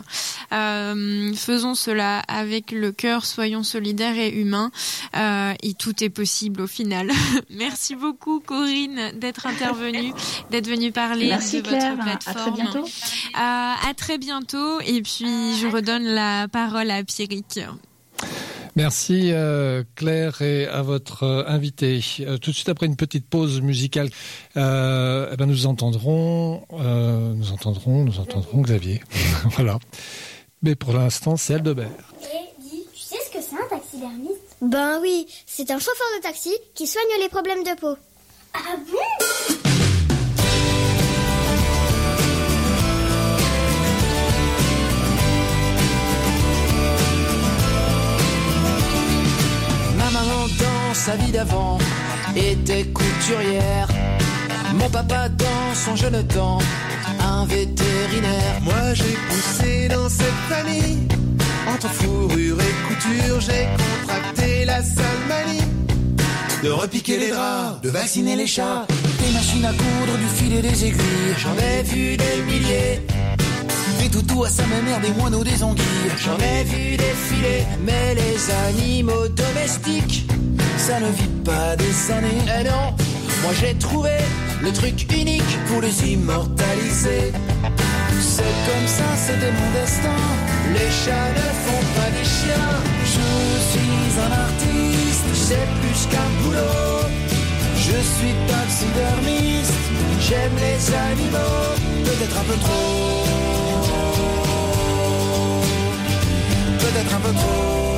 Euh, faisons cela avec le cœur, soyons solidaires et humains, euh, et tout est possible au final. <laughs> Merci beaucoup, Corinne, d'être intervenue, <laughs> d'être venue parler Merci de Claire, votre plateforme. À très bientôt. Euh, à très bientôt, et puis je redonne la parole à Pierrick. Merci euh, Claire et à votre euh, invité. Euh, tout de suite après une petite pause musicale, euh, eh ben nous entendrons, euh, nous entendrons, nous entendrons Xavier. <laughs> voilà. Mais pour l'instant, c'est Aldebert. Et dis, tu sais ce que c'est un taxidermiste Ben oui, c'est un chauffeur de taxi qui soigne les problèmes de peau. Ah bon? Sa vie d'avant était couturière. Mon papa dans son jeune temps, un vétérinaire. Moi j'ai poussé dans cette famille. Entre fourrure et couture, j'ai contracté la sale manie. De repiquer les draps, de vacciner les chats. Des machines à coudre, du fil et des aiguilles. J'en ai vu des milliers. Des toutous à sa mère, des moineaux, des anguilles. J'en ai vu défiler. Mais les animaux domestiques, ça ne vit pas des années. Eh non, moi j'ai trouvé le truc unique pour les immortaliser. C'est comme ça, c'était mon destin. Les chats ne font pas des chiens. Je suis un artiste, c'est plus qu'un boulot. Je suis taxidermiste, j'aime les animaux, peut-être un peu trop. Peut-être un peu trop.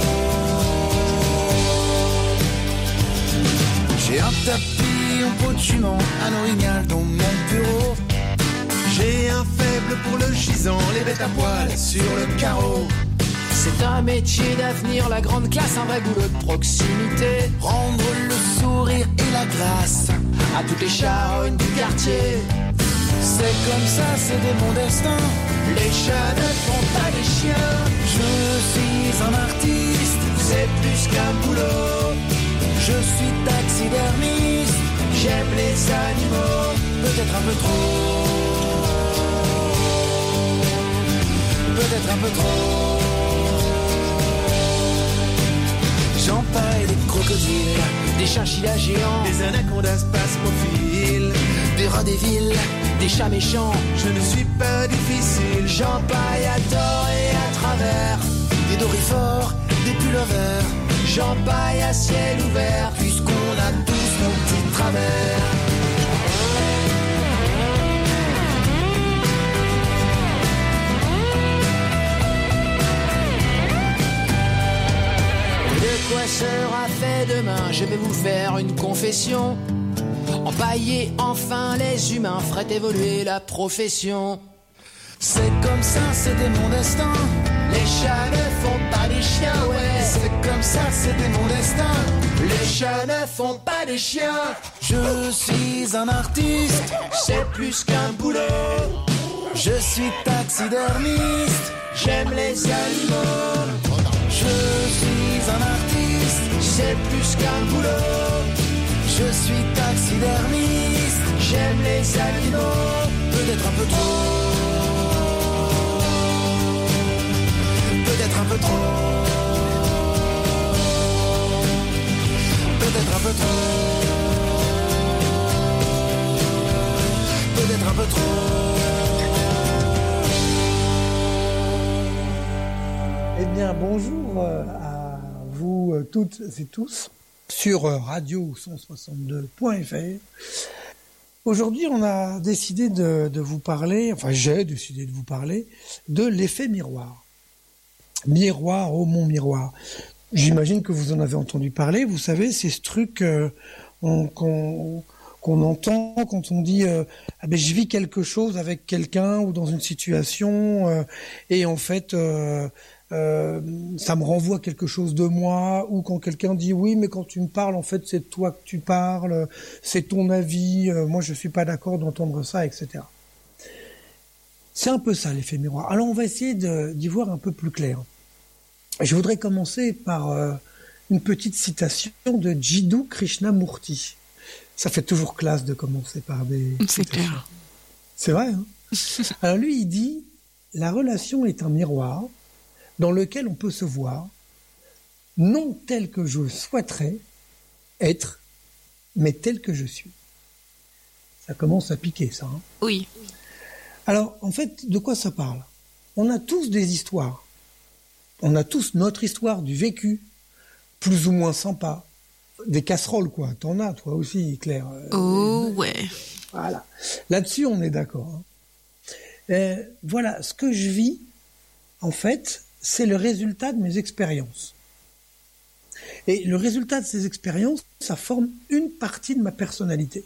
J'ai un tapis en peau de jument, un orignal dans mon bureau. J'ai un faible pour le gisant, les bêtes à poil sur le carreau. C'est un métier d'avenir, la grande classe, un vrai boulot de proximité. Rendre le sourire et la grâce à toutes les charognes du quartier. C'est comme ça, c'était mon destin. Les chats ne font pas des chiens. Je suis un artiste, c'est plus qu'un boulot. Je suis taxidermiste, j'aime les animaux, peut-être un peu trop. Peut-être un peu trop. J'empaille des crocodiles, des chinchillas géants, des anacondas pasmophile, des rats des villes, des chats méchants. Je ne suis pas difficile, j'empaille à tort et à travers, des dorifores, des pullovers. J'empaille à ciel ouvert, puisqu'on a tous nos petits travers. De quoi sera fait demain? Je vais vous faire une confession. Empailler enfin les humains ferait évoluer la profession. C'est comme ça, c'était mon destin. Les chats ne font pas des chiens, ouais. C'est comme ça, c'était mon destin. Les chats ne font pas des chiens. Je suis un artiste, c'est plus qu'un boulot. Je suis taxidermiste, j'aime les animaux. Je suis un artiste, c'est plus qu'un boulot. Je suis taxidermiste, j'aime les animaux. Peut-être un peu trop. Peut-être un peu trop. Peut-être un peu trop. Peut-être un peu Eh bien, bonjour euh, à vous euh, toutes et tous sur euh, radio 162.fr. Aujourd'hui, on a décidé de, de vous parler, enfin j'ai décidé de vous parler de l'effet miroir. Miroir, oh mon miroir. J'imagine que vous en avez entendu parler. Vous savez, c'est ce truc euh, on- qu'on entend quand on dit euh, ah ben je vis quelque chose avec quelqu'un ou dans une situation euh, et en fait ça me renvoie quelque chose de moi ou quand quelqu'un dit oui mais quand tu me parles en fait c'est toi que tu parles c'est ton avis moi je suis pas d'accord d'entendre ça etc c'est un peu ça l'effet miroir alors on va essayer d'y voir un peu plus clair je voudrais commencer par euh, une petite citation de Jiddu Krishnamurti ça fait toujours classe de commencer par des C'est clair. c'est vrai. Hein <laughs> Alors lui, il dit, la relation est un miroir dans lequel on peut se voir, non tel que je souhaiterais être, mais tel que je suis. Ça commence à piquer, ça. hein. Oui. Alors, en fait, de quoi ça parle? On a tous des histoires. On a tous notre histoire du vécu, plus ou moins sympa. Des casseroles, quoi. T'en as, toi aussi, Claire. Euh, Oh ouais. voilà. Là-dessus, on est d'accord. hein. Euh, voilà, ce que je vis, en fait, c'est le résultat de mes expériences. Et le résultat de ces expériences, ça forme une partie de ma personnalité,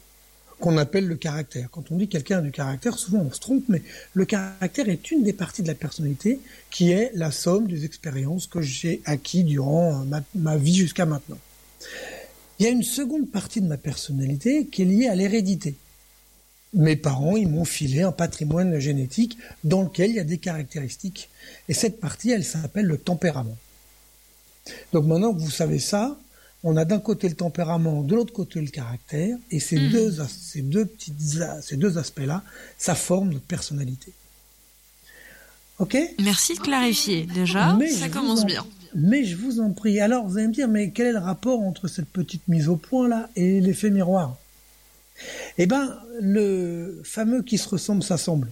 qu'on appelle le caractère. Quand on dit quelqu'un a du caractère, souvent on se trompe, mais le caractère est une des parties de la personnalité qui est la somme des expériences que j'ai acquis durant euh, ma, ma vie jusqu'à maintenant. Il y a une seconde partie de ma personnalité qui est liée à l'hérédité. Mes parents, ils m'ont filé un patrimoine génétique dans lequel il y a des caractéristiques. Et cette partie, elle s'appelle le tempérament. Donc maintenant que vous savez ça, on a d'un côté le tempérament, de l'autre côté le caractère, et ces Mhm. deux, ces deux petites, a- ces deux aspects-là, ça forme notre personnalité. Ok? Merci de clarifier. Déjà, Mais ça commence en- bien. Mais je vous en prie. Alors, vous allez me dire, mais quel est le rapport entre cette petite mise au point là et l'effet miroir? Eh ben, le fameux qui se ressemble s'assemble.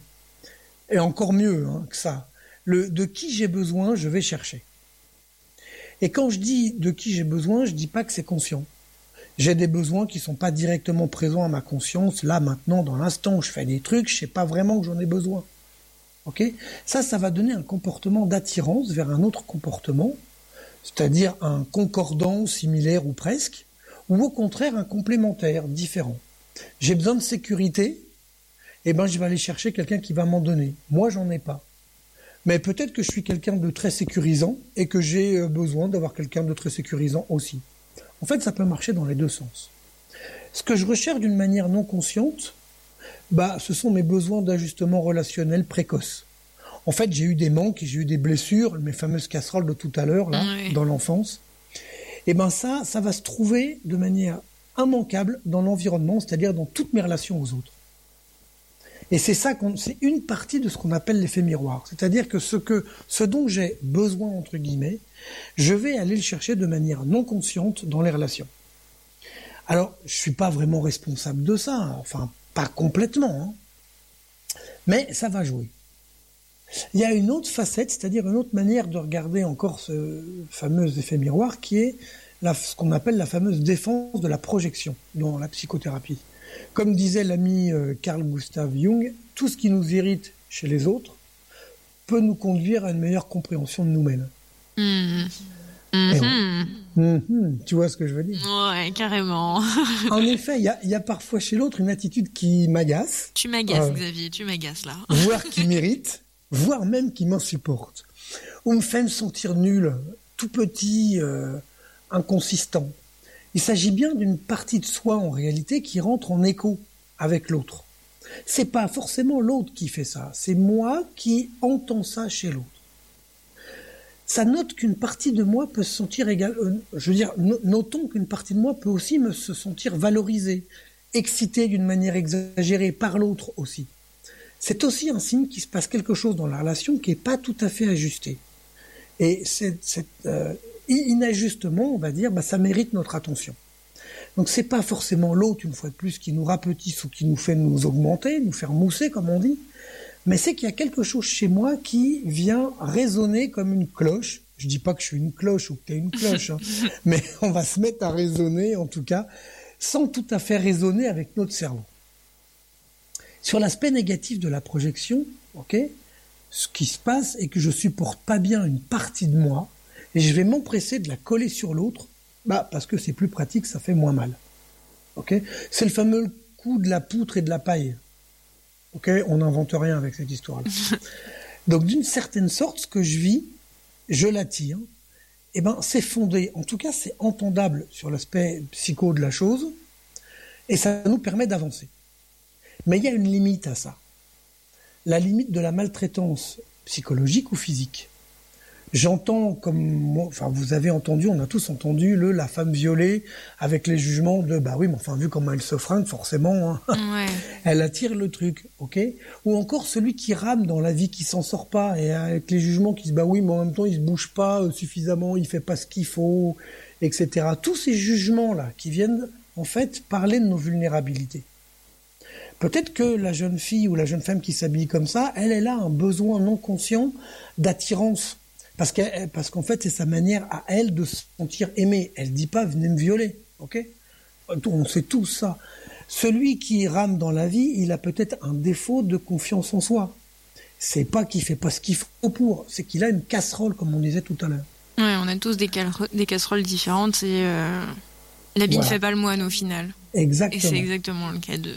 Et encore mieux hein, que ça. Le de qui j'ai besoin, je vais chercher. Et quand je dis de qui j'ai besoin, je dis pas que c'est conscient. J'ai des besoins qui sont pas directement présents à ma conscience, là, maintenant, dans l'instant où je fais des trucs, je sais pas vraiment que j'en ai besoin. Ok? Ça, ça va donner un comportement d'attirance vers un autre comportement, c'est-à-dire un concordant, similaire ou presque, ou au contraire un complémentaire, différent. J'ai besoin de sécurité, eh ben je vais aller chercher quelqu'un qui va m'en donner. Moi, j'en ai pas. Mais peut-être que je suis quelqu'un de très sécurisant et que j'ai euh, besoin d'avoir quelqu'un de très sécurisant aussi. En fait, ça peut marcher dans les deux sens. Ce que je recherche d'une manière non consciente, bah, ce sont mes besoins d'ajustement relationnel précoce. En fait, j'ai eu des manques, j'ai eu des blessures, mes fameuses casseroles de tout à l'heure, là, Oui. dans l'enfance. Et ben ça, ça va se trouver de manière immanquable dans l'environnement, c'est-à-dire dans toutes mes relations aux autres. Et c'est ça qu'on, c'est une partie de ce qu'on appelle l'effet miroir. C'est-à-dire que ce que, ce dont j'ai besoin, entre guillemets, je vais aller le chercher de manière non consciente dans les relations. Alors, je suis pas vraiment responsable de ça, enfin, pas complètement, hein. mais ça va jouer. Il y a une autre facette, c'est-à-dire une autre manière de regarder encore ce fameux effet miroir, qui est ce qu'on appelle la fameuse défense de la projection dans la psychothérapie. Comme disait l'ami euh, Carl Gustav Jung, tout ce qui nous irrite chez les autres peut nous conduire à une meilleure compréhension de nous-mêmes. Hmm. Mhm. Mhm, tu vois ce que je veux dire? Ouais, carrément. <laughs> En effet, il y a, il y a parfois chez l'autre une attitude qui m'agace, tu m'agaces, Euh. Xavier, tu m'agaces là. <laughs> voire qui <laughs> m'irrite, voire même qui m'insupporte, ou me fait me sentir nul, tout petit, euh, inconsistant. Il s'agit bien d'une partie de soi en réalité qui rentre en écho avec l'autre. C'est pas forcément l'autre qui fait ça, c'est moi qui entends ça chez l'autre. Ça note qu'une partie de moi peut se sentir égal. euh, je veux dire, no- notons qu'une partie de moi peut aussi me se sentir valorisée, excitée d'une manière exagérée par l'autre aussi. C'est aussi un signe qu'il se passe quelque chose dans la relation qui n'est pas tout à fait ajusté. Et cet, cet, euh, inajustement, on va dire, bah, ça mérite notre attention. Donc c'est pas forcément l'autre, une fois de plus, qui nous rapetisse ou qui nous fait nous augmenter, nous faire mousser, comme on dit, mais c'est qu'il y a quelque chose chez moi qui vient résonner comme une cloche. Je dis pas que je suis une cloche ou que tu es une cloche, hein, <laughs> mais on va se mettre à raisonner, en tout cas, sans tout à fait raisonner avec notre cerveau. Sur l'aspect négatif de la projection, ok, ce qui se passe est que je supporte pas bien une partie de moi et je vais m'empresser de la coller sur l'autre, bah parce que c'est plus pratique, ça fait moins mal. Ok, c'est le fameux coup de la poutre et de la paille. Ok, on n'invente rien avec cette histoire-là. <laughs> Donc d'une certaine sorte, ce que je vis, je l'attire. Eh ben, c'est fondé, en tout cas, c'est entendable sur l'aspect psycho de la chose, et ça nous permet d'avancer. Mais il y a une limite à ça. La limite de la maltraitance psychologique ou physique. J'entends comme moi, enfin vous avez entendu, on a tous entendu le la femme violée avec les jugements de bah oui mais enfin vu comment elle se fringue forcément hein, Ouais. <laughs> elle attire le truc, ok? Ou encore celui qui rame dans la vie, qui s'en sort pas, et avec les jugements qui se bah oui, mais en même temps il se bouge pas euh, suffisamment, il fait pas ce qu'il faut, etc. Tous ces jugements là qui viennent en fait parler de nos vulnérabilités. Peut-être que la jeune fille ou la jeune femme qui s'habille comme ça, elle, elle a un besoin non conscient d'attirance. Parce qu'elle- parce qu'en fait, c'est sa manière à elle de se sentir aimée. Elle dit pas venez me violer, ok? On sait tout ça. Celui qui rame dans la vie, il a peut-être un défaut de confiance en soi. C'est pas qu'il fait pas ce qu'il faut pour, c'est qu'il a une casserole, comme on disait tout à l'heure. Ouais, on a tous des, casseroles différentes et euh, l'habit ne Voilà. fait pas le moine au final. Exactement. Et c'est exactement le cas de.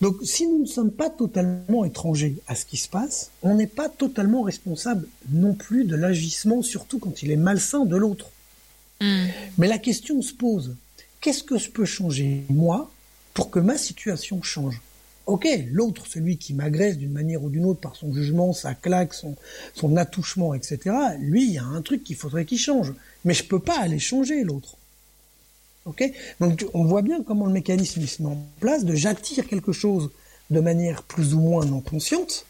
Donc, si nous ne sommes pas totalement étrangers à ce qui se passe, on n'est pas totalement responsable non plus de l'agissement, surtout quand il est malsain de l'autre. Hmm. Mais la question se pose, qu'est-ce que je peux changer, moi, pour que ma situation change? Ok, l'autre, celui qui m'agresse d'une manière ou d'une autre par son jugement, sa claque, son, son attouchement, etc., lui, il y a un truc qu'il faudrait qu'il change. Mais je peux pas aller changer l'autre. Donc on voit bien comment le mécanisme se met en place de j'attire quelque chose de manière plus ou moins non consciente.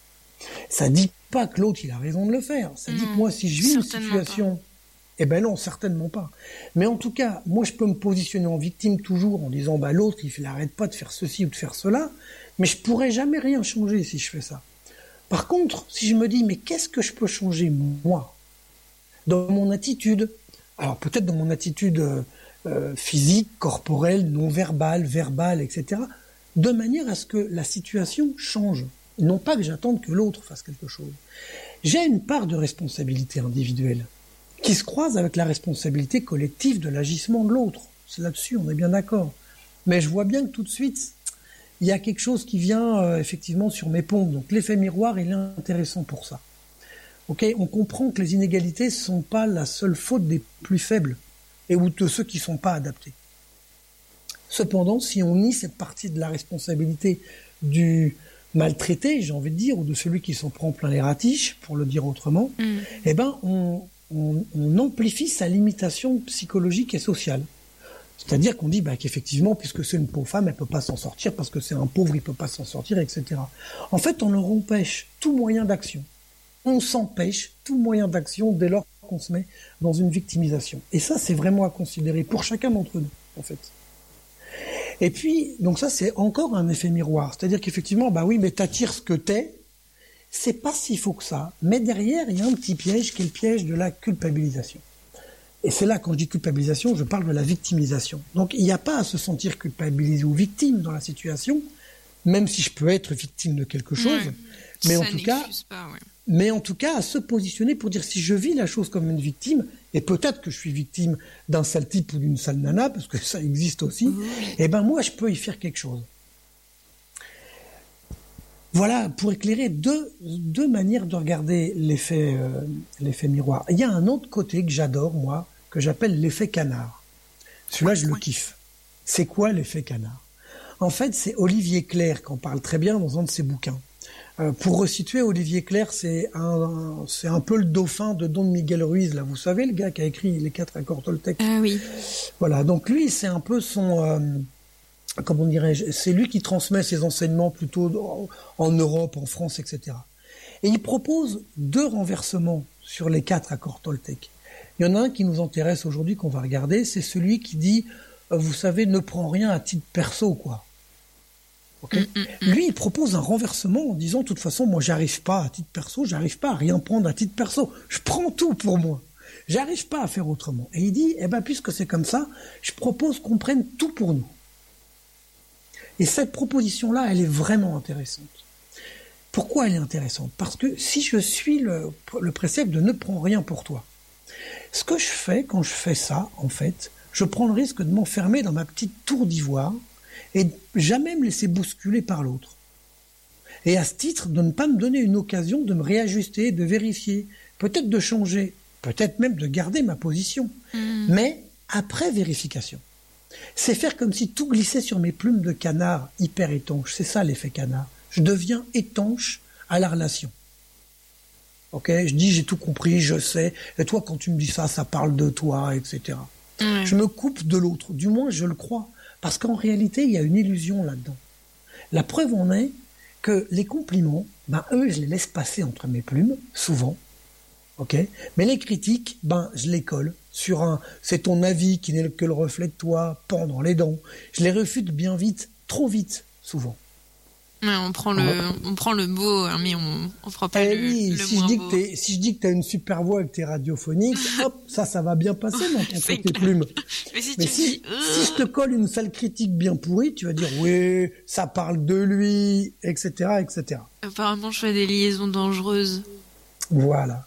Ça dit pas que l'autre il a raison de le faire. Ça dit que moi si je vis une situation, eh ben non certainement pas. Mais en tout cas, moi je peux me positionner en victime toujours en disant bah l'autre il n'arrête pas de faire ceci ou de faire cela, mais je pourrais jamais rien changer si je fais ça. Par contre, si je me dis mais qu'est-ce que je peux changer moi? Dans mon attitude Alors peut-être dans mon attitude euh, euh, physique, corporelle, non verbale, verbale, etc. De manière à ce que la situation change. Non pas que j'attende que l'autre fasse quelque chose. J'ai une part de responsabilité individuelle qui se croise avec la responsabilité collective de l'agissement de l'autre. C'est là-dessus, on est bien d'accord. Mais je vois bien que tout de suite, il y a quelque chose qui vient euh, effectivement sur mes pompes. Donc l'effet miroir, il est intéressant pour ça. On comprend que les inégalités ne sont pas la seule faute des plus faibles et ou de ceux qui ne sont pas adaptés. Cependant, si on nie cette partie de la responsabilité du maltraité, j'ai envie de dire, ou de celui qui s'en prend plein les ratiches, pour le dire autrement, Hmm. eh ben, on, on- on amplifie sa limitation psychologique et sociale. C'est-à-dire qu'on dit bah, qu'effectivement, puisque c'est une pauvre femme, elle peut pas s'en sortir, parce que c'est un pauvre, il peut pas s'en sortir, etc. En fait, on leur empêche tout moyen d'action. On s'empêche tout moyen d'action dès lors qu'on se met dans une victimisation. Et ça, c'est vraiment à considérer pour chacun d'entre nous, en fait. Et puis, donc ça, c'est encore un effet miroir. C'est-à-dire qu'effectivement, bah oui, mais t'attires ce que t'es, c'est pas si faux que ça. Mais derrière, il y a un petit piège qui est le piège de la culpabilisation. Et c'est là, quand je dis culpabilisation, je parle de la victimisation. Donc, il n'y a pas à se sentir culpabilisé ou victime dans la situation, même si je peux être victime de quelque chose. Ouais. Mais en tout cas, n'excuse pas, ouais. Mais en tout cas à se positionner pour dire si je vis la chose comme une victime, et peut-être que je suis victime d'un sale type ou d'une sale nana, parce que <laughs> ça existe aussi, eh ben moi je peux y faire quelque chose. Voilà, pour éclairer deux, deux manières de regarder l'effet euh, l'effet miroir. Il y a un autre côté que j'adore, moi, que j'appelle l'effet canard. Celui-là, je le kiffe. C'est quoi l'effet canard? En fait, c'est Olivier Clair qui en parle très bien dans un de ses bouquins. Euh, pour resituer, Olivier Clair, c'est un, c'est un peu le dauphin de Don Miguel Ruiz, là, vous savez, le gars qui a écrit les quatre accords Toltec. Ah oui. Voilà, donc lui, c'est un peu son, euh, comment dirais-je, c'est lui qui transmet ses enseignements plutôt en, en Europe, en France, etc. Et il propose deux renversements sur les quatre accords Toltec. Il y en a un qui nous intéresse aujourd'hui, qu'on va regarder, c'est celui qui dit, euh, vous savez, ne prends rien à titre perso, quoi. Ok Lui, il propose un renversement en disant, de toute façon, moi, j'arrive pas à titre perso, j'arrive pas à rien prendre à titre perso. Je prends tout pour moi. J'arrive pas à faire autrement. Et il dit, eh ben, puisque c'est comme ça, je propose qu'on prenne tout pour nous. Et cette proposition-là, elle est vraiment intéressante. Pourquoi elle est intéressante? Parce que si je suis le, le précepte de ne prends rien pour toi, ce que je fais quand je fais ça, en fait, je prends le risque de m'enfermer dans ma petite tour d'ivoire et jamais me laisser bousculer par l'autre. Et à ce titre, de ne pas me donner une occasion de me réajuster, de vérifier, peut-être de changer, peut-être même de garder ma position, Mm. mais après vérification. C'est faire comme si tout glissait sur mes plumes de canard hyper étanches. C'est ça l'effet canard. Je deviens étanche à la relation. Ok, je dis j'ai tout compris, je sais. Et toi, quand tu me dis ça, ça parle de toi, etc. Je me coupe de l'autre. Du moins, je le crois. Parce qu'en réalité, il y a une illusion là-dedans. La preuve en est que les compliments, ben, eux, je les laisse passer entre mes plumes, souvent. Ok? Mais les critiques, ben, je les colle sur un c'est ton avis qui n'est que le reflet de toi, pendant les dents. Je les refute bien vite, trop vite, souvent. Ouais, on prend le, on prend le beau, hein, mais on, on fera pas Eh le, oui, le si je dis beau. que t'es- si je dis que tu as une super voix et que tu es radiophonique, <laughs> hop, ça, ça va bien passer dans <laughs> ton C'est côté clair. plume. <laughs> Mais si Mais tu si, dis, euh, si je te colle une sale critique bien pourrie, tu vas dire oui, ça parle de lui, etc., etc. apparemment, je fais des liaisons dangereuses. Voilà.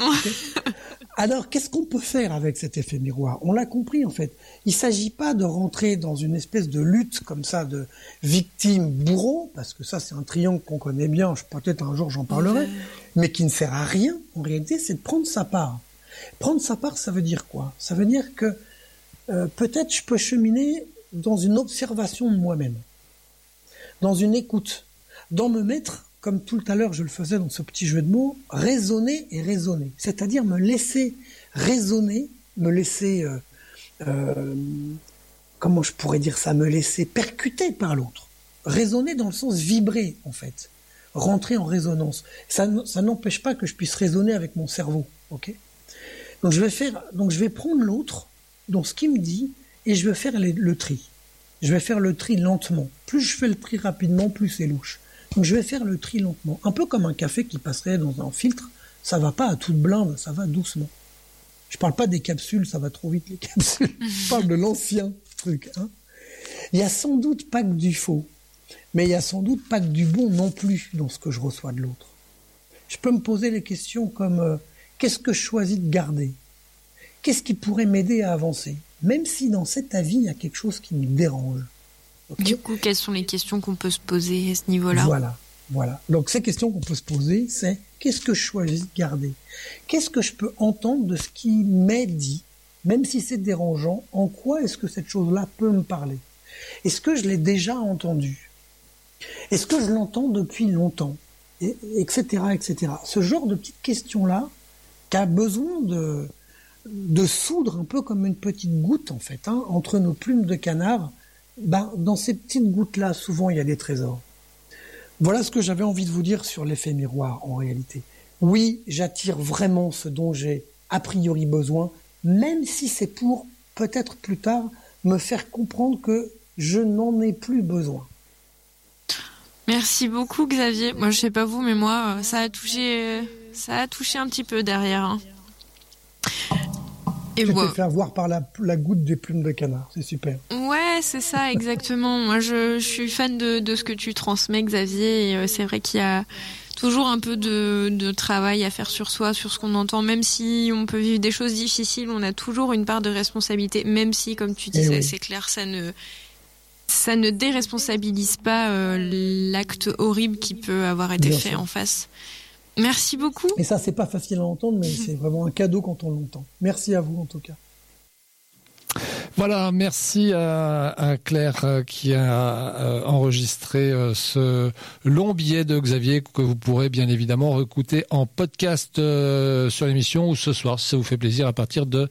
Alors, qu'est-ce qu'on peut faire avec cet effet miroir? On l'a compris en fait. Il s'agit pas de rentrer dans une espèce de lutte comme ça de victime-bourreau, parce que ça c'est un triangle qu'on connaît bien. Peut-être un jour j'en parlerai, mais qui ne sert à rien. En réalité, c'est de prendre sa part. Prendre sa part, ça veut dire quoi? Ça veut dire que euh, peut-être je peux cheminer dans une observation de moi-même, dans une écoute, dans me mettre, comme tout à l'heure je le faisais dans ce petit jeu de mots, raisonner et raisonner. C'est-à-dire me laisser raisonner, me laisser, euh, euh, comment je pourrais dire ça, me laisser percuter par l'autre. Raisonner dans le sens vibrer, en fait. Rentrer en résonance. Ça, n'empêche pas que je puisse raisonner avec mon cerveau, donc je vais faire, donc je vais prendre l'autre dans ce qu'il me dit et je vais faire le tri. Je vais faire le tri lentement. Plus je fais le tri rapidement, plus c'est louche. Donc je vais faire le tri lentement, un peu comme un café qui passerait dans un filtre. Ça va pas à toute blinde, ça va doucement. Je parle pas des capsules, ça va trop vite les <laughs> capsules. Je parle de l'ancien truc. Hein. Il y a sans doute pas que du faux, mais il y a sans doute pas que du bon non plus dans ce que je reçois de l'autre. Je peux me poser les questions comme euh, qu'est-ce que je choisis de garder? Qu'est-ce qui pourrait m'aider à avancer? Même si dans cet avis, il y a quelque chose qui me dérange. Du coup, quelles sont les questions qu'on peut se poser à ce niveau-là? Voilà, voilà. Donc ces questions qu'on peut se poser, c'est qu'est-ce que je choisis de garder? Qu'est-ce que je peux entendre de ce qui m'est dit, même si c'est dérangeant En quoi est-ce que cette chose-là peut me parler? Est-ce que je l'ai déjà entendu Est-ce que je l'entends depuis longtemps? Et- Etc. etc. Ce genre de petites questions-là, qui a besoin de de soudre un peu comme une petite goutte en fait, hein, entre nos plumes de canard. Ben, dans ces petites gouttes-là, souvent il y a des trésors. Voilà ce que j'avais envie de vous dire sur l'effet miroir en réalité. Oui, j'attire vraiment ce dont j'ai a priori besoin, même si c'est pour peut-être plus tard me faire comprendre que je n'en ai plus besoin. Merci beaucoup, Xavier. Moi, je sais pas vous, mais moi, euh, ça a touché, euh, ça a touché un petit peu derrière. hein. Et Je moi, t'ai fait avoir par la, la goutte des plumes de canard, c'est super. Ouais, c'est ça, exactement. Moi, je, je suis fan de, de ce que tu transmets, Xavier. Et euh, c'est vrai qu'il y a toujours un peu de, de travail à faire sur soi, sur ce qu'on entend. Même si on peut vivre des choses difficiles, on a toujours une part de responsabilité. Même si, comme tu disais, oui. c'est clair, ça ne ça ne déresponsabilise pas euh, l'acte horrible qui peut avoir été Bien fait sûr. en face. Merci beaucoup. Et ça, c'est pas facile à entendre, mais c'est vraiment un cadeau quand on l'entend. Merci à vous, en tout cas. Voilà, merci à, à Claire euh, qui a euh, enregistré euh, ce long billet de Xavier que vous pourrez bien évidemment réécouter en podcast sur l'émission ou ce soir si ça vous fait plaisir à partir de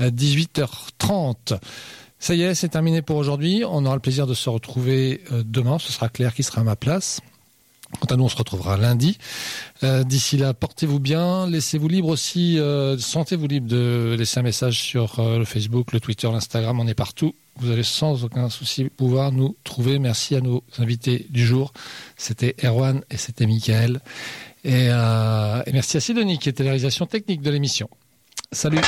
euh, 18h30. Ça y est, c'est terminé pour aujourd'hui. On aura le plaisir de se retrouver demain. Ce sera Claire qui sera à ma place. Quant à nous, on se retrouvera lundi. Euh, D'ici là, portez-vous bien, laissez-vous libre aussi, euh, sentez-vous libre de laisser un message sur euh, le Facebook, le Twitter, l'Instagram, on est partout. Vous allez sans aucun souci pouvoir nous trouver. Merci à nos invités du jour. C'était Erwan et c'était Michael. Et, et merci à Sidonie qui était la réalisation technique de l'émission. Salut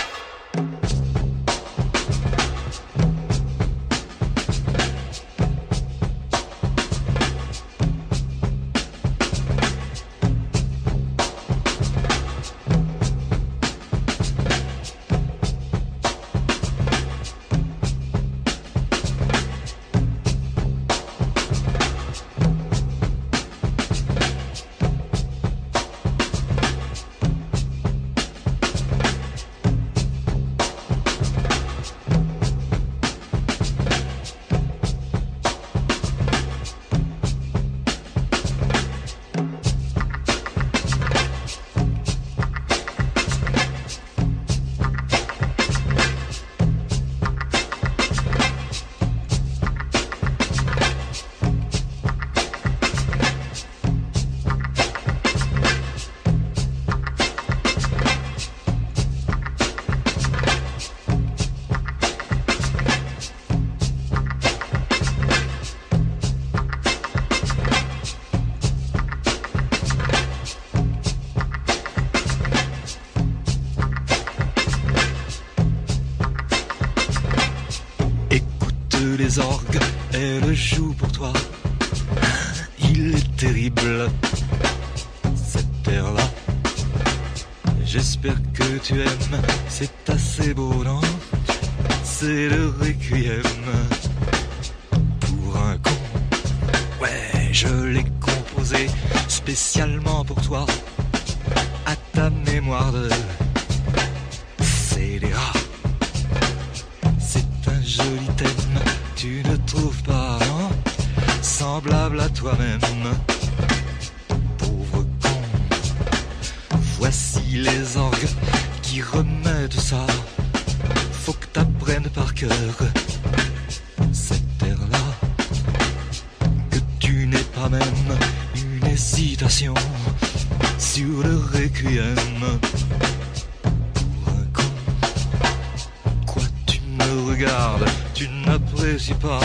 tu n'apprécies pas.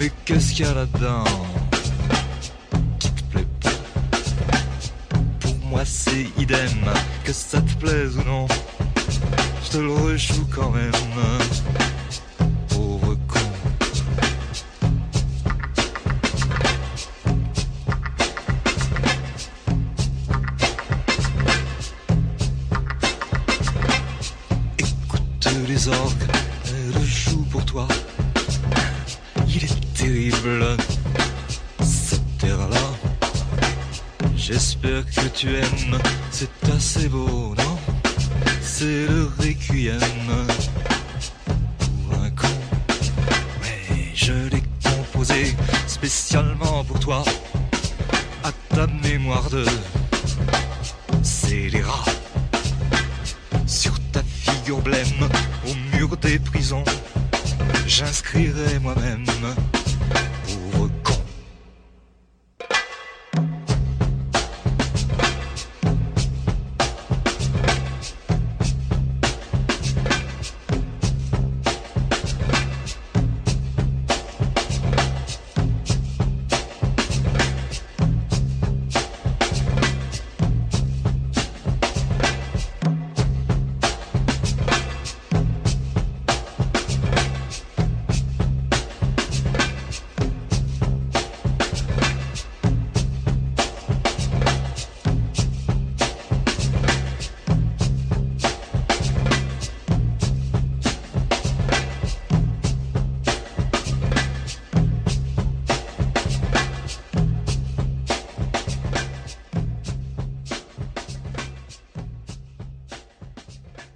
Mais qu'est-ce qu'il y a là-dedans qui te plaît pas? Pour moi, c'est idem, que ça te plaise ou non. Je te le rejoue quand même. C'est assez beau, non? C'est le requiem